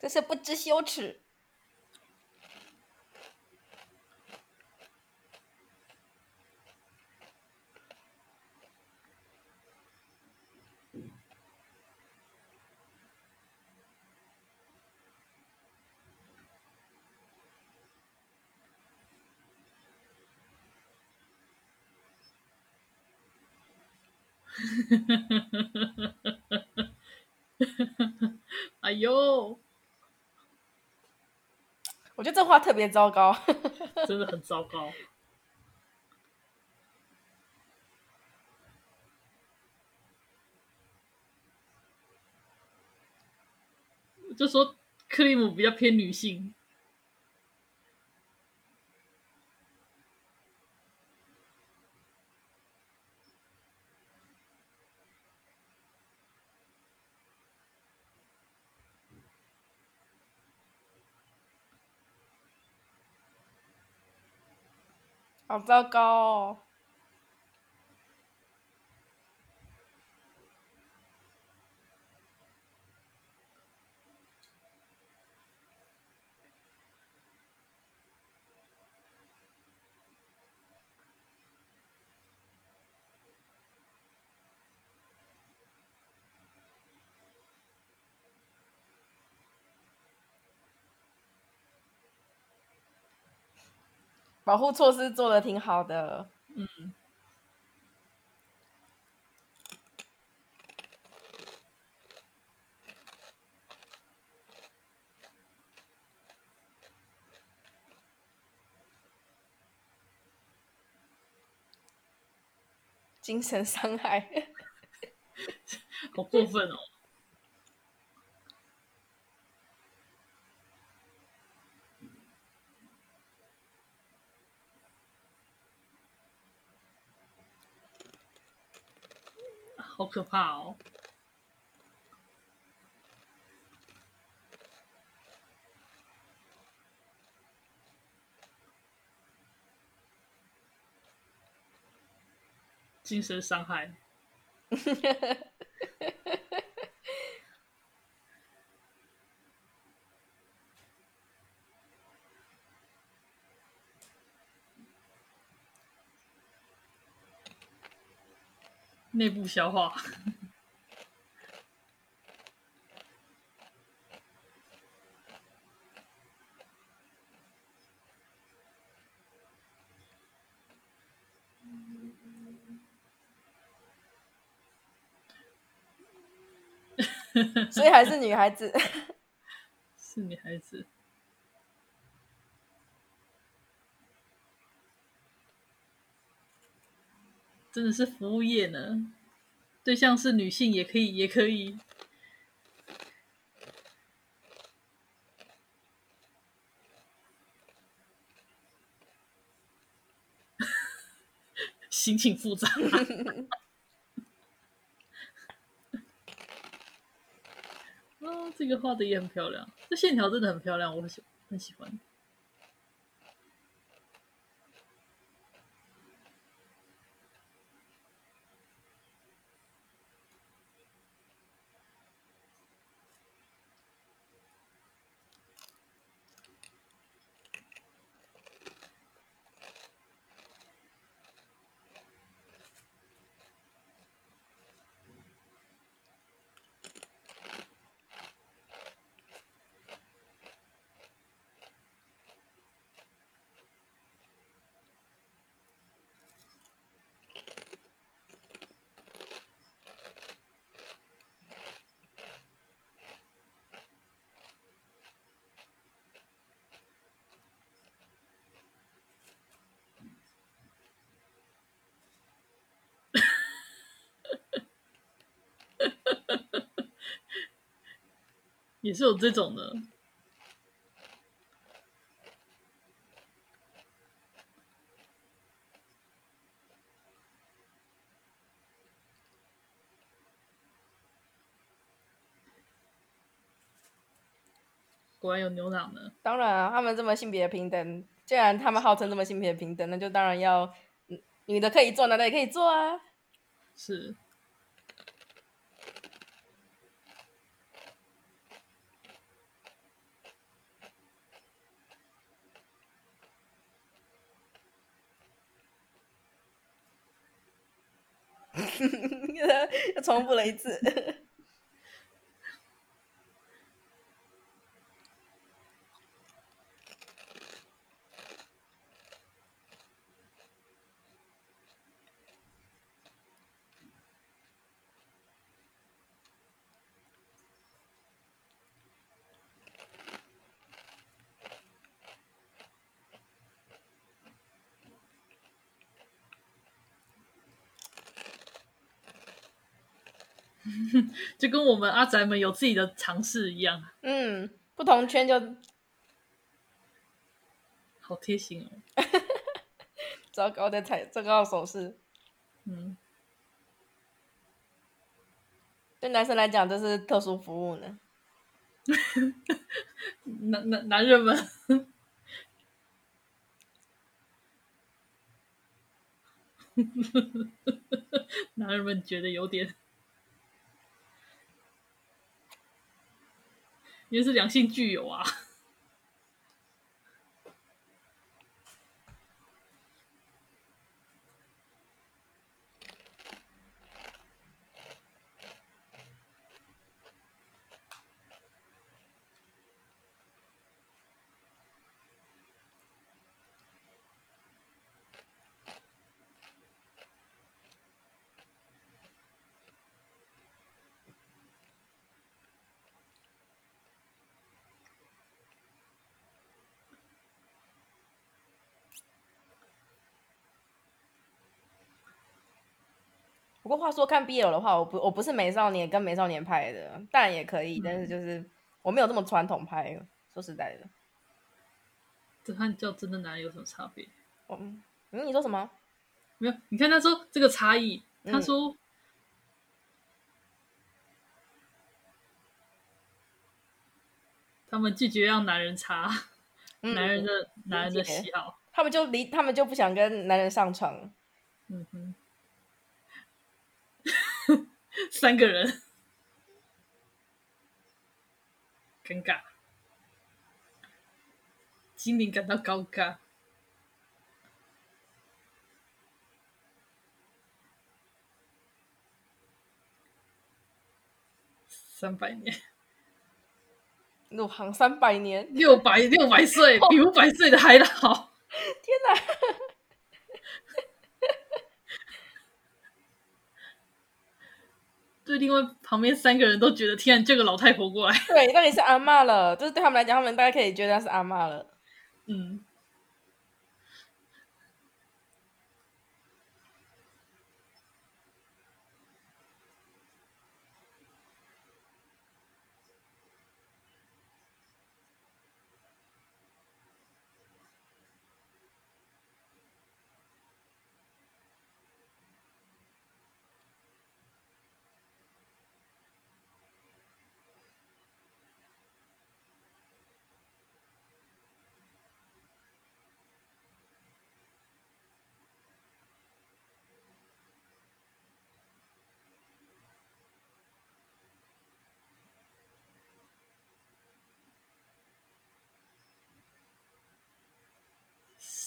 这是不知羞耻。哎呦！我觉得这话特别糟糕，真的很糟糕。就说克里姆比较偏女性。好糟糕哦！保护措施做的挺好的，嗯，精神伤害，好过分哦！好可怕哦！精神伤害。内部消化。所以还是女孩子，是女孩子，真的是服务业呢。对象是女性也可以，也可以。心情复杂。哦，这个画的也很漂亮，这线条真的很漂亮，我很喜很喜欢。也是有这种的，果然有牛郎呢。当然啊，他们这么性别平等，既然他们号称这么性别平等，那就当然要女的可以做，男的也可以做啊。是。又重复了一次。就跟我们阿宅们有自己的尝试一样，嗯，不同圈就 好贴心哦。糟糕的彩，糟糕的手势，嗯，对男生来讲这是特殊服务呢。男男男人们，男人们觉得有点。也是两性具有啊。不过话说，看 BL 的话，我不我不是美少年跟美少年拍的，当然也可以，但是就是我没有这么传统拍。说实在的，这和叫真的男人有什么差别？嗯，你说什么？没有，你看他说这个差异，他说他们拒绝让男人插 男人的，男人的喜好，他们就离，他们就不想跟男人上床。嗯哼。三个人，尴尬，精灵感到高尬。三百年，入行三百年，六百六百岁，比五百岁的还老。天哪！对，另外旁边三个人都觉得，天啊，这个老太婆过来，对，那也是阿嬷了，就是对他们来讲，他们大概可以觉得她是阿嬷了。嗯。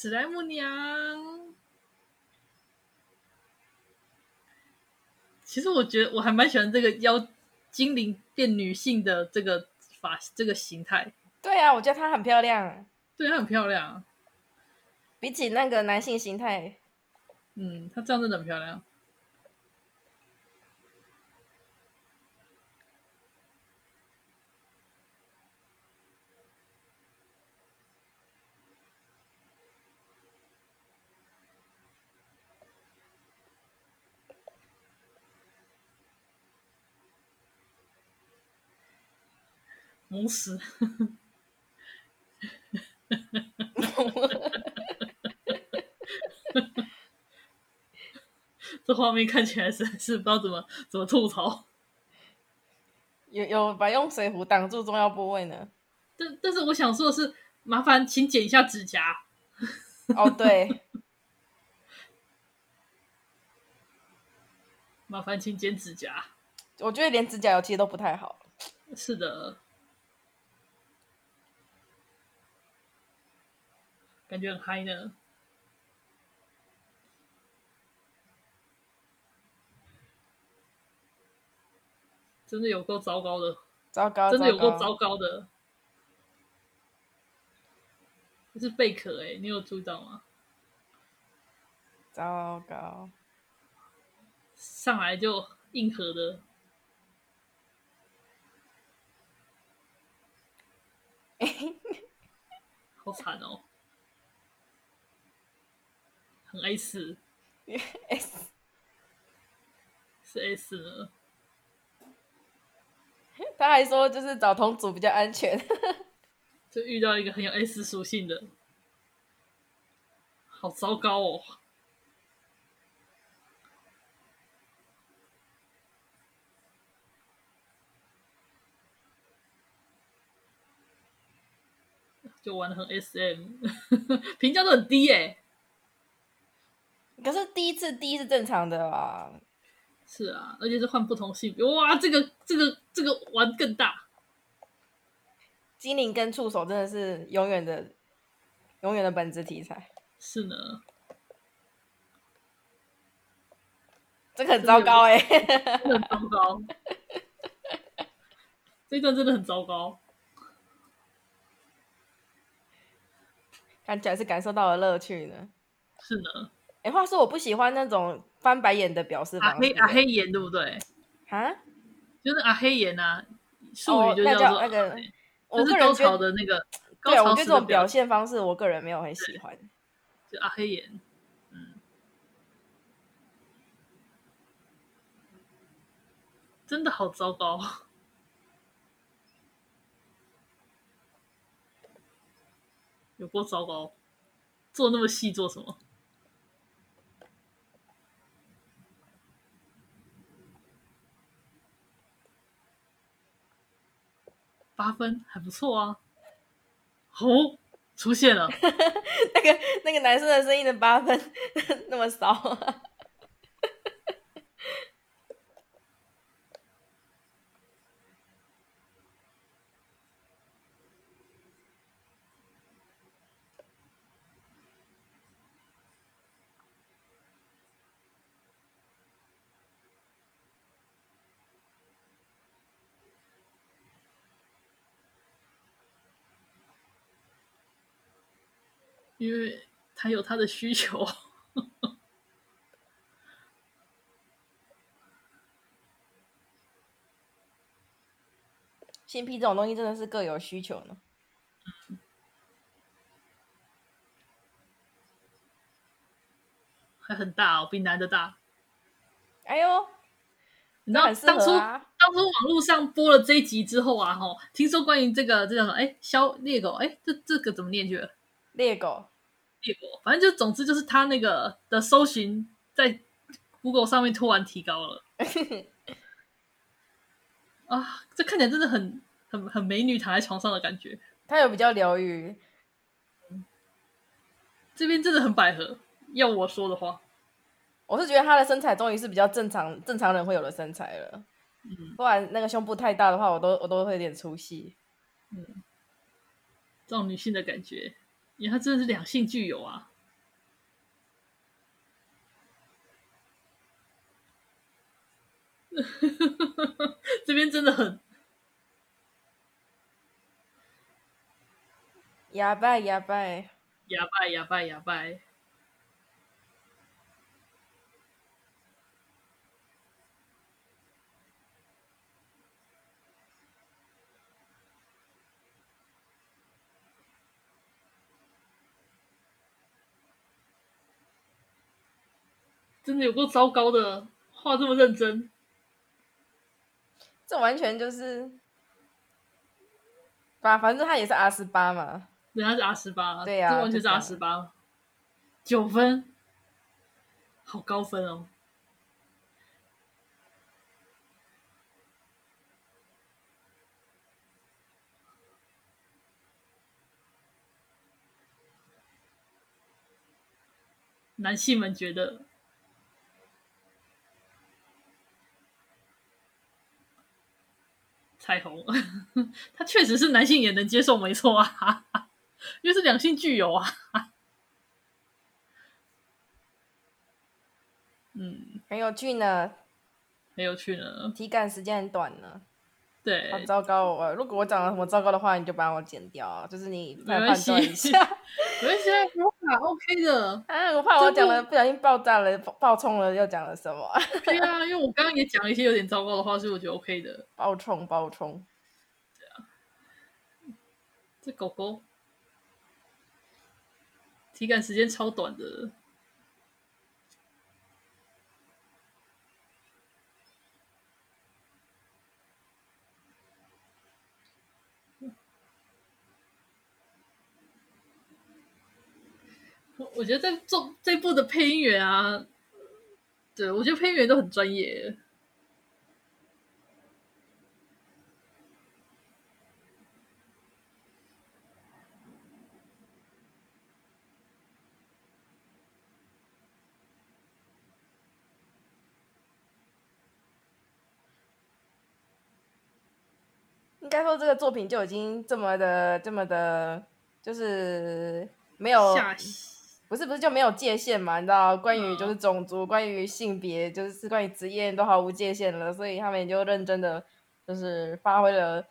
史莱姆娘，其实我觉得我还蛮喜欢这个妖精灵变女性的这个法这个形态。对啊，我觉得她很漂亮。对，她很漂亮。比起那个男性形态，嗯，她这样真的很漂亮。萌死！这画面看起来实在是不知道怎么怎么吐槽。有有把用水壶挡住重要部位呢？但但是我想说的是，麻烦请剪一下指甲。哦，对，麻烦请剪指甲。我觉得连指甲油其实都不太好。是的。感觉很嗨呢，真的有够糟糕的，糟糕，真的有够糟糕。的，这是贝壳哎，你有注意到吗？糟糕，上来就硬核的，好惨哦。很 S，S S 是 S 呢？他还说就是找同组比较安全，就遇到一个很有 S 属性的，好糟糕哦！就玩的很 SM，评价都很低耶。可是第一次第一是正常的啊，是啊，而且是换不同性别，哇，这个这个这个玩更大。精灵跟触手真的是永远的永远的本质题材。是呢，这个很糟糕哎、欸，很糟糕，这一段真的很糟糕，看起来是感受到了乐趣呢。是呢。哎，话说我不喜欢那种翻白眼的表示方式。阿黑阿黑眼对不对？啊，就是阿黑眼啊，术语就叫做、哦、那，个。我是高潮的那个。对，我觉得这种表现方式，我个人没有很喜欢。就阿黑眼，嗯，真的好糟糕，有多糟糕？做那么细做什么？八分还不错啊。哦，出现了，那个那个男生的声音的八分 那么少。因为他有他的需求，性癖这种东西真的是各有需求呢。还很大哦，比男的大。哎呦，你知道当初当初网络上播了这一集之后啊，吼，听说关于这个这叫什么？哎，肖猎狗，哎，这这个怎么念去了？猎狗。反正就总之就是他那个的搜寻在 Google 上面突然提高了 啊！这看起来真的很很很美女躺在床上的感觉。他有比较疗愈，这边真的很百合。要我说的话，我是觉得她的身材终于是比较正常正常人会有的身材了。嗯，不然那个胸部太大的话，我都我都会有点出戏。嗯，这种女性的感觉。因为他真的是两性具有啊！这边真的很哑巴，哑巴，哑巴，哑巴，哑巴。真的有够糟糕的，画这么认真，这完全就是，吧，反正他也是 R 十八嘛，人家是 R 十八，对呀、啊，这完全是 R 十八，九分，好高分哦，男性们觉得。彩虹，他确实是男性也能接受，没错啊，因为是两性具有啊。嗯，很有趣呢，很有趣呢。体感时间很短呢。对，好糟糕哦！如果我讲了什么糟糕的话，你就帮我剪掉，就是你来判断一下。没关系，我卡 OK 的。啊，我怕我讲了不小心爆炸了、爆冲了，又讲了什么？对啊，因为我刚刚也讲了一些有点糟糕的话，所以我觉得 OK 的。爆冲，爆冲。对啊，这狗狗体感时间超短的。我觉得在做这部的配音员啊，对，我觉得配音员都很专业。应该说，这个作品就已经这么的、这么的，就是没有。不是不是就没有界限嘛？你知道，关于就是种族，嗯、关于性别，就是关于职业都毫无界限了，所以他们也就认真的就是发挥了。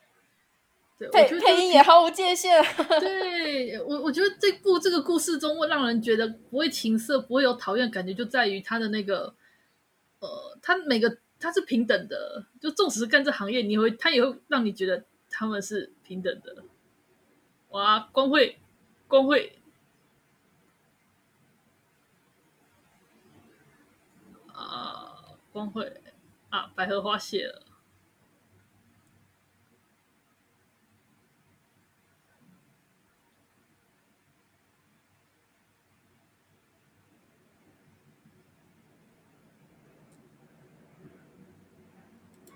配配音也毫无界限。对我，我觉得这部这个故事中会让人觉得不会情色，不会有讨厌感觉，就在于他的那个，呃，他每个他是平等的，就纵使是干这行业，你会他也会让你觉得他们是平等的。哇，光会光会。光辉啊，百合花谢了，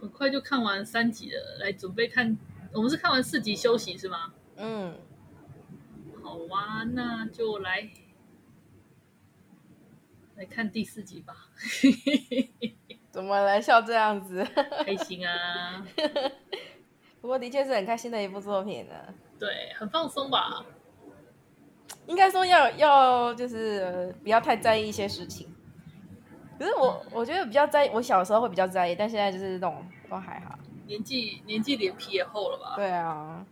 很快就看完三集了，来准备看我们是看完四集休息是吗？嗯，好啊，那就来来看第四集吧。怎么来笑这样子？开心啊！不过的确是很开心的一部作品呢。对，很放松吧？应该说要要就是不要太在意一些事情。可是我我觉得比较在意，我小时候会比较在意，但现在就是这种都还好。年纪年纪脸皮也厚了吧？对啊，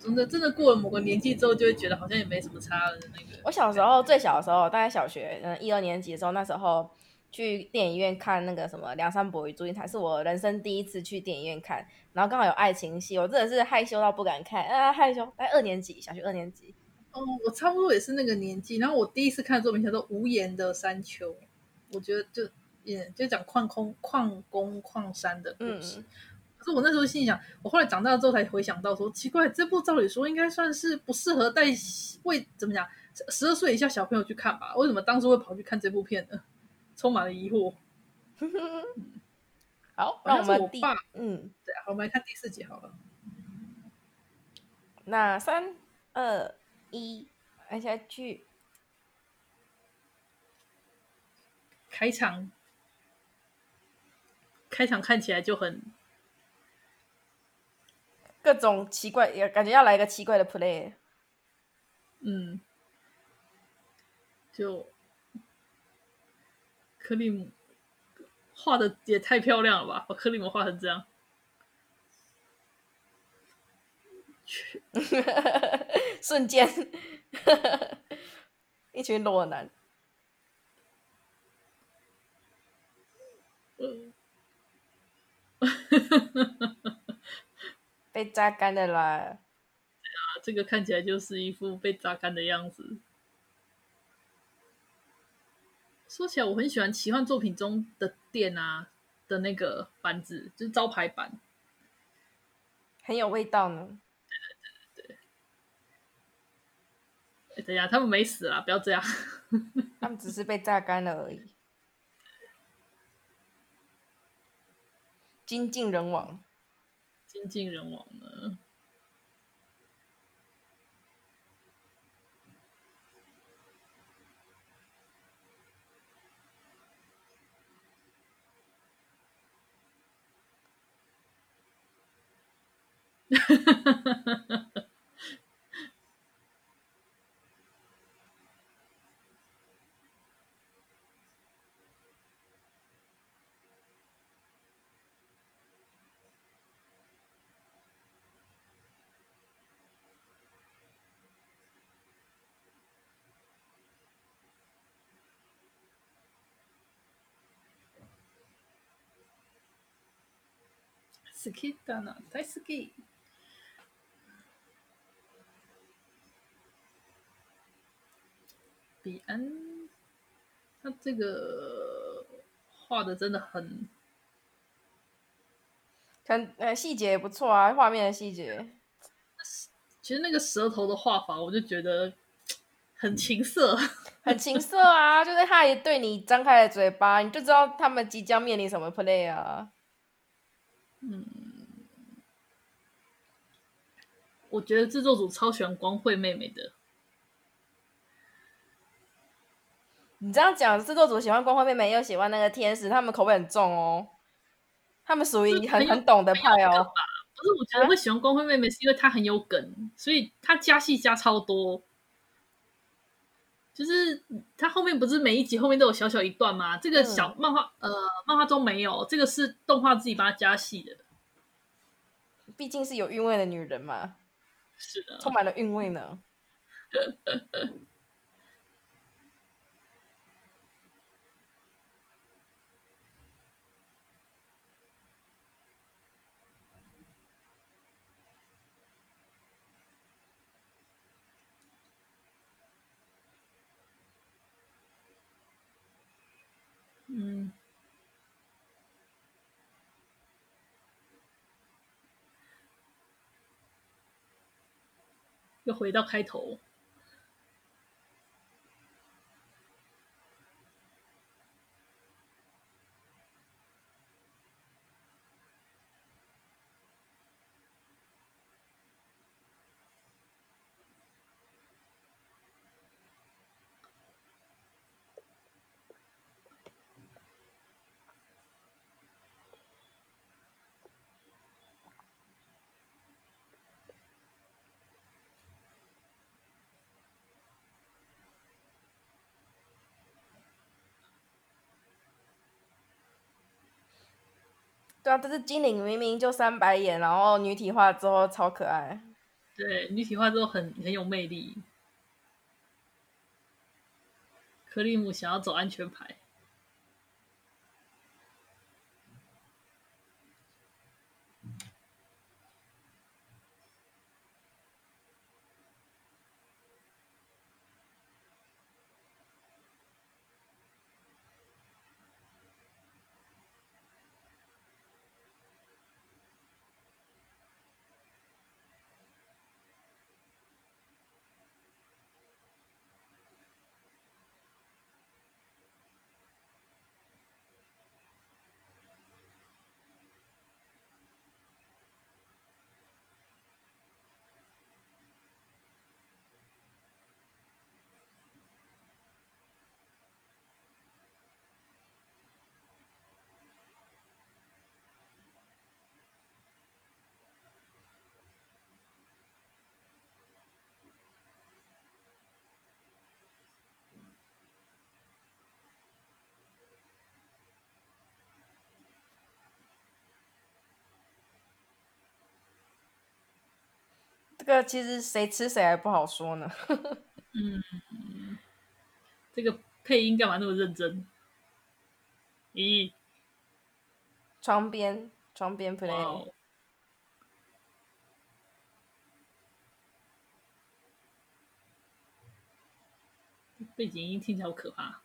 真的真的过了某个年纪之后，就会觉得好像也没什么差的那个。我小时候最小的时候，大概小学嗯一二年级的时候，那时候去电影院看那个什么《梁山伯与祝英台》，是我人生第一次去电影院看，然后刚好有爱情戏，我真的是害羞到不敢看啊，害羞。哎二年级，小学二年级。哦，我差不多也是那个年纪，然后我第一次看的作品叫做《无言的山丘》，我觉得就也就讲矿工矿工矿山的故事。嗯我那时候心里想，我后来长大之后才回想到说，奇怪，这部照理说应该算是不适合带为怎么讲十二岁以下小朋友去看吧？为什么当初会跑去看这部片呢？充满了疑惑。好，那我们我爸，嗯，对啊，我们来看第四集好了。那三二一，按下去。开场，开场看起来就很。各种奇怪，也感觉要来一个奇怪的 play。嗯，就克里姆画的也太漂亮了吧！把克里姆画成这样，瞬间 一群裸男。嗯。被榨干的啦！对啊，这个看起来就是一副被榨干的样子。说起来，我很喜欢奇幻作品中的店啊的那个板子，就是招牌板，很有味道呢。对对对对对。等一下，他们没死啦，不要这样。他们只是被榨干了而已。精尽人亡。精尽人亡了。好きだな、大好き。彼岸，他这个画的真的很，很呃细节也不错啊，画面的细节。其实那个舌头的画法，我就觉得很情色，很情色啊！就是他一对你张开了嘴巴，你就知道他们即将面临什么 play 啊。 嗯，我觉得制作组超喜欢光辉妹妹的。你这样讲，制作组喜欢光辉妹妹，又喜欢那个天使，他们口味很重哦。他们属于很很懂的派哦。不是，我觉得会喜欢光辉妹妹，是因为她很有梗，所以她加戏加超多。就是它后面不是每一集后面都有小小一段吗？这个小漫画，嗯、呃，漫画中没有，这个是动画自己把它加戏的。毕竟是有韵味的女人嘛，是的，充满了韵味呢。嗯，又回到开头。对啊，但是精灵明明就三白眼，然后女体化之后超可爱。对，女体化之后很很有魅力。克里姆想要走安全牌。个其实谁吃谁还不好说呢。嗯，这个配音干嘛那么认真？咦，窗边，窗边 play。Wow. 背景音听起来好可怕。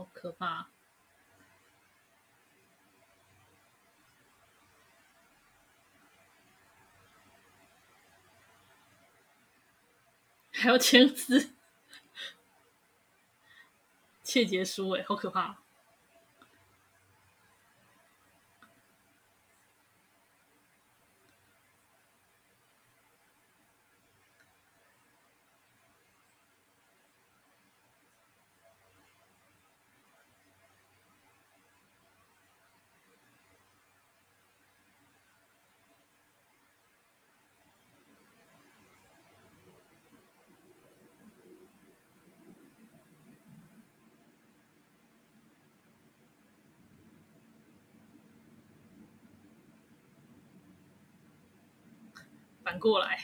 好可怕！还要签字，窃结书哎，好可怕！反过来，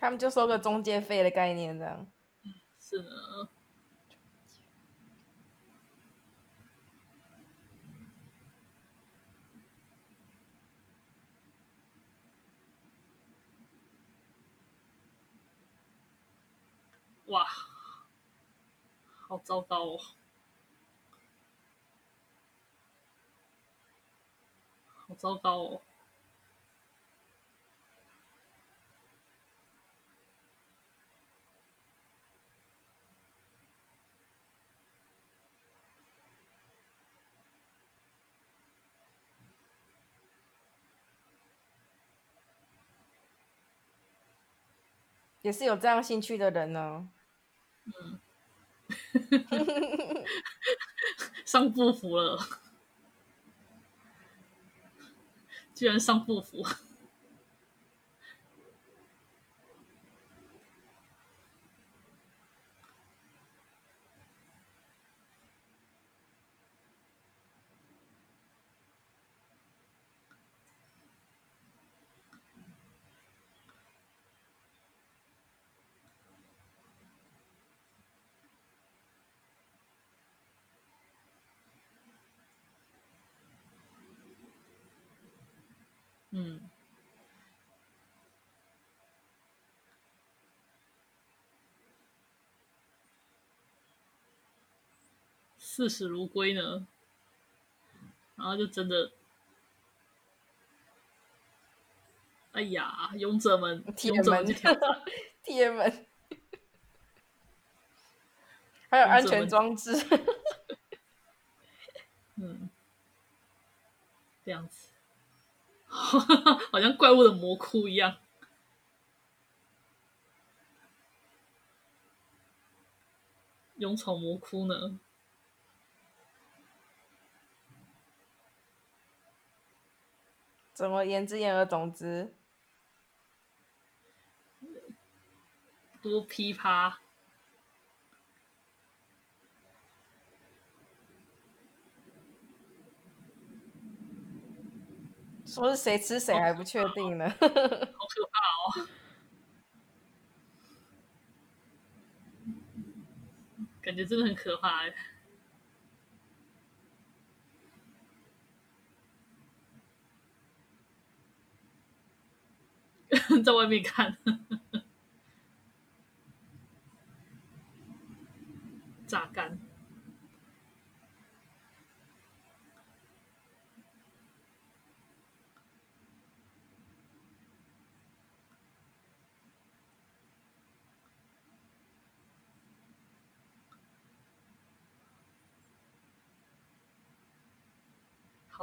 他们就收个中介费的概念，这样。是的。哇，好糟糕哦。好糟糕哦！也是有这样兴趣的人呢。嗯，上不服了。居然上不服，嗯，视死如归呢，然后就真的，哎呀，勇者们，勇者们去挑战，铁门，还有安全装置，嗯，这样子。好像怪物的魔窟一样。勇闯魔窟呢？怎么言之言而总之？多噼啪。说是谁吃谁还不确定呢，好可怕哦！感觉真的很可怕哎，在外面看，榨干。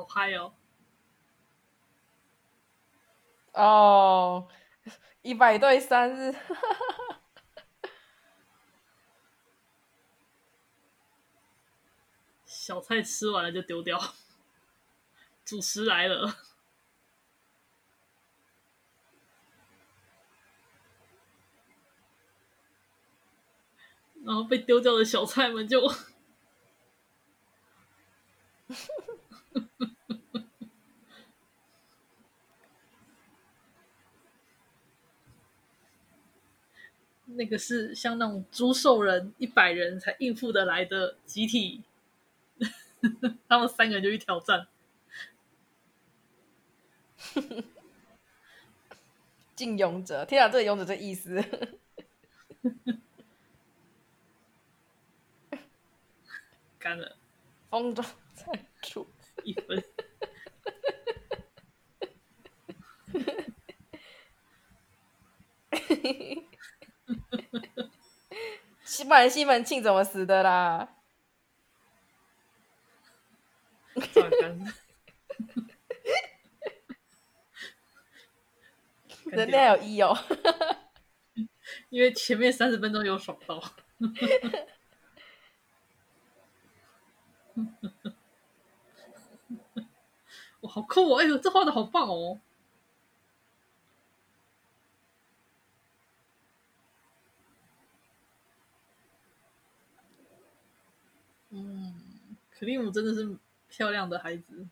好嗨哦！哦，一百对三日，小菜吃完了就丢掉，主食来了，然后被丢掉的小菜们就。那个是像那种猪兽人一百人才应付得来的集体，他们三个人就去挑战。进勇者，天啊，这个勇者这意思，干了，风中残烛一分。西门西门庆怎么死的啦？人类有意哦，因为前面三十分钟有爽到，哇，好酷哦！哎呦，这画的好棒哦。克里姆真的是漂亮的孩子。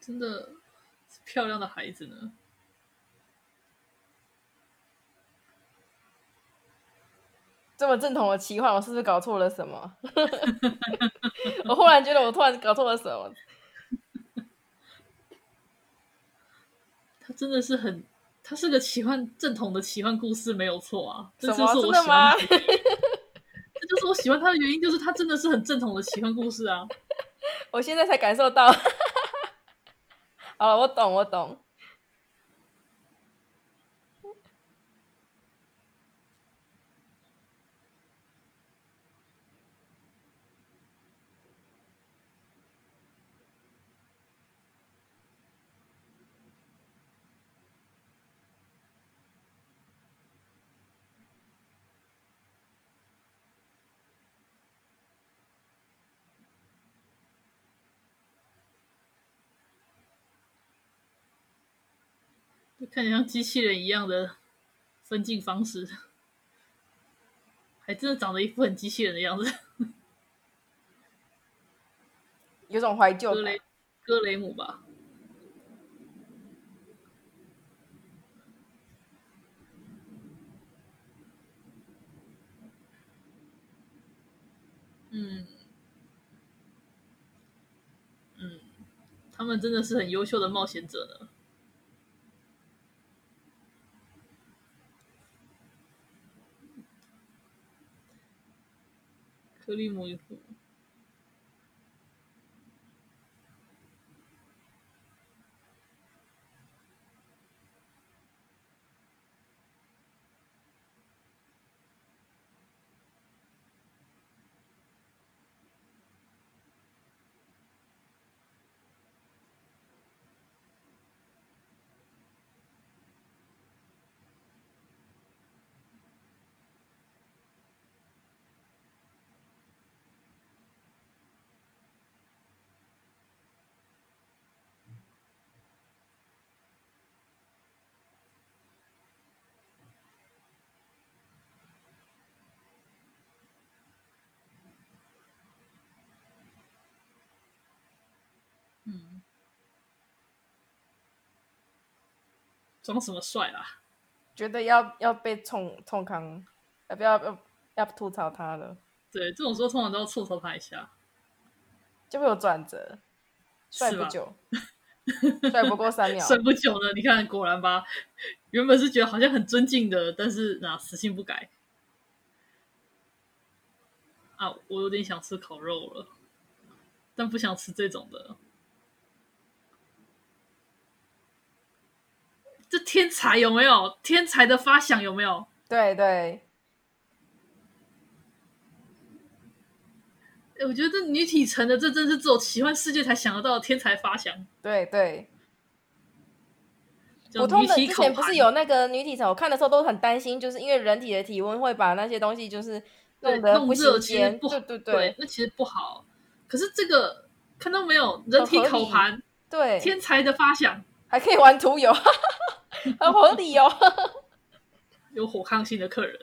真的是漂亮的孩子呢。这么正统的奇幻，我是不是搞错了什么？我忽然觉得我突然搞错了什么。他真的是很，他是个奇幻正统的奇幻故事，没有错啊。这就是我喜欢真的吗？这就是我喜欢他的原因，就是他真的是很正统的奇幻故事啊。我现在才感受到。哦，我懂，我懂。看起来像机器人一样的分镜方式，还真的长得一副很机器人的样子，有种怀旧。格雷格雷姆吧？嗯嗯，他们真的是很优秀的冒险者呢。克里嗯，装什么帅啦？觉得要要被冲冲康，要不要要要吐槽他了？对，这种时候通常都要吐槽他一下，就会有转折。帅不久，帅不过三秒，帅不久呢？你看，果然吧，原本是觉得好像很尊敬的，但是那死性不改。啊，我有点想吃烤肉了，但不想吃这种的。这天才有没有？天才的发想有没有？对对。我觉得这女体城的这真是只有奇幻世界才想得到的天才发想。对对，普通的之前不是有那个女体城，我看的时候都很担心，就是因为人体的体温会把那些东西就是弄得不新鲜，不对对对，对，那其实不好。可是这个看到没有，人体烤盘，对，天才的发想，还可以玩涂油，很合理哦，有火抗性的客人。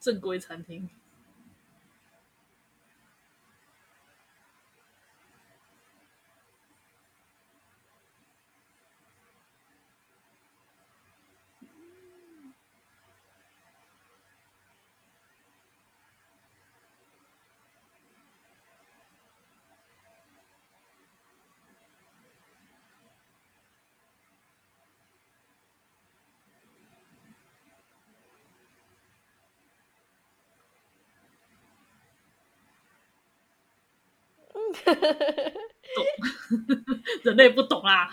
正规餐厅。懂，人类不懂啦，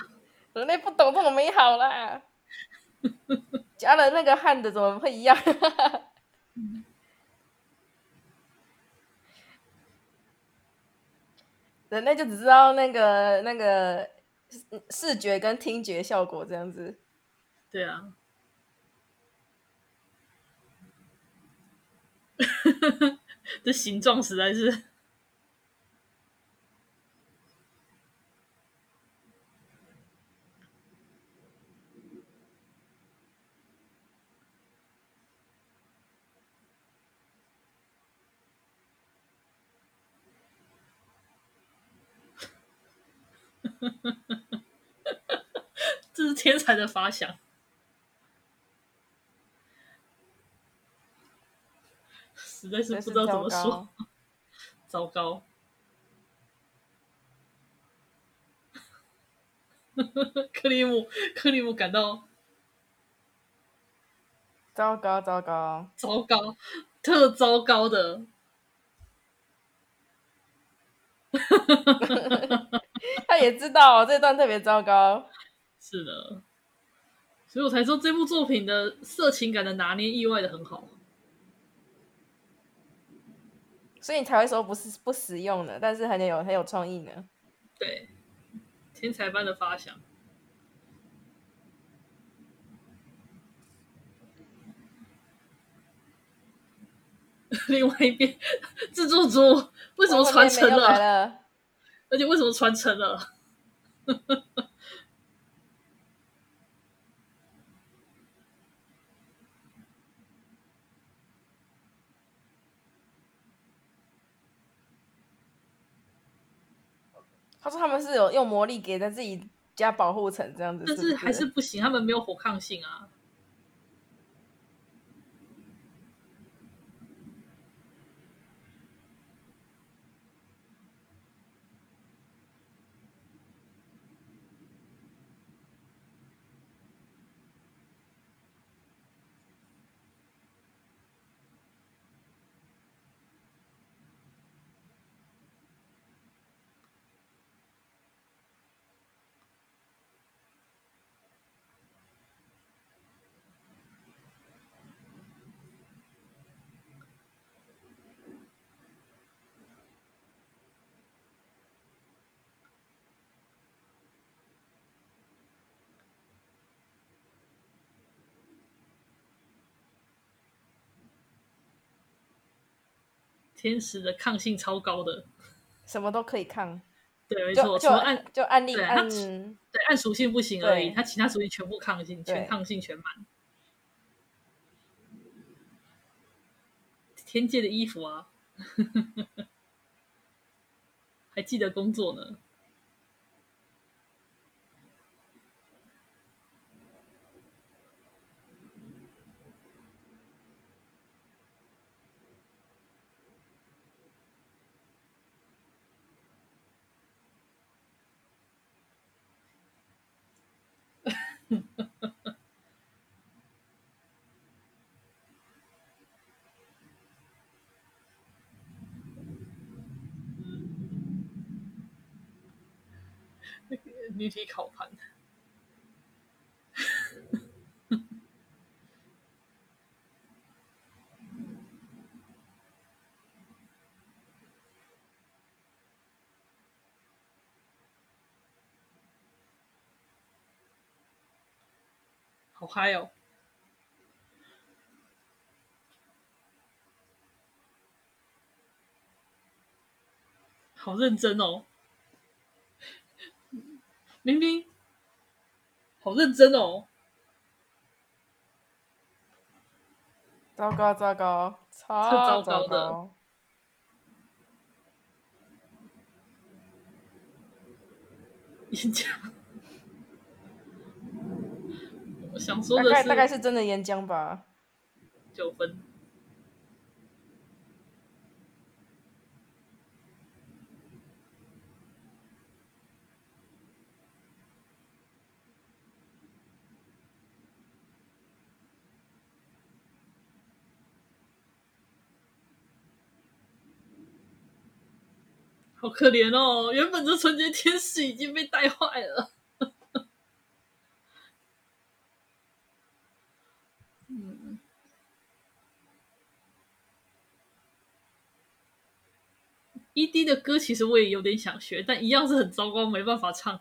人类不懂这么美好啦。加了那个汉的怎么会一样？人类就只知道那个那个视觉跟听觉效果这样子。对啊，这形状实在是。这是天才的发想，实在是不知道怎么说。糟糕，克里姆，克里姆感到糟糕，糟糕，糟糕，特糟糕的。他也知道这段特别糟糕，是的，所以我才说这部作品的色情感的拿捏意外的很好，所以你才会说不是不实用的，但是很有很有创意呢。对，天才般的发想。另外一边，制作组为什么传承了？而且为什么传承了？他说他们是有用魔力给他自己加保护层这样子但是还是不行，他们没有火抗性啊。天使的抗性超高的，什么都可以抗。对，没错，就按就按例对按对按属性不行而已，对它其他属性全部抗性，全抗性全满。天界的衣服啊！还记得工作呢。女体烤盘，好嗨哦！好认真哦！明明好认真哦！糟糕糟糕，超糟糕的！岩浆，我想说的是，大概大概是真的岩浆吧，九分。好可怜哦！原本这纯洁天使已经被带坏了。，ED 的歌其实我也有点想学，但一样是很糟糕，没办法唱。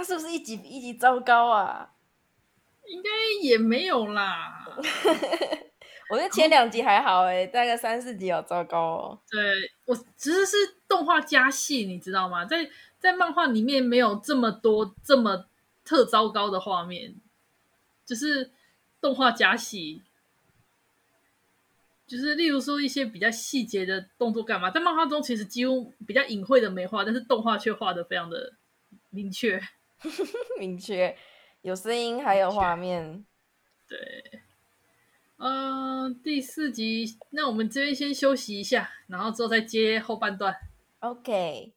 他是不是一集比一集糟糕啊？应该也没有啦。我觉得前两集还好哎，大概三四集好糟糕哦。对，我其实是动画加戏，你知道吗？在在漫画里面没有这么多这么特糟糕的画面，就是动画加戏，就是例如说一些比较细节的动作干嘛，在漫画中其实几乎比较隐晦的没画，但是动画却画的非常的明确。明确，有声音还有画面，对，嗯、呃，第四集，那我们这边先休息一下，然后之后再接后半段。OK。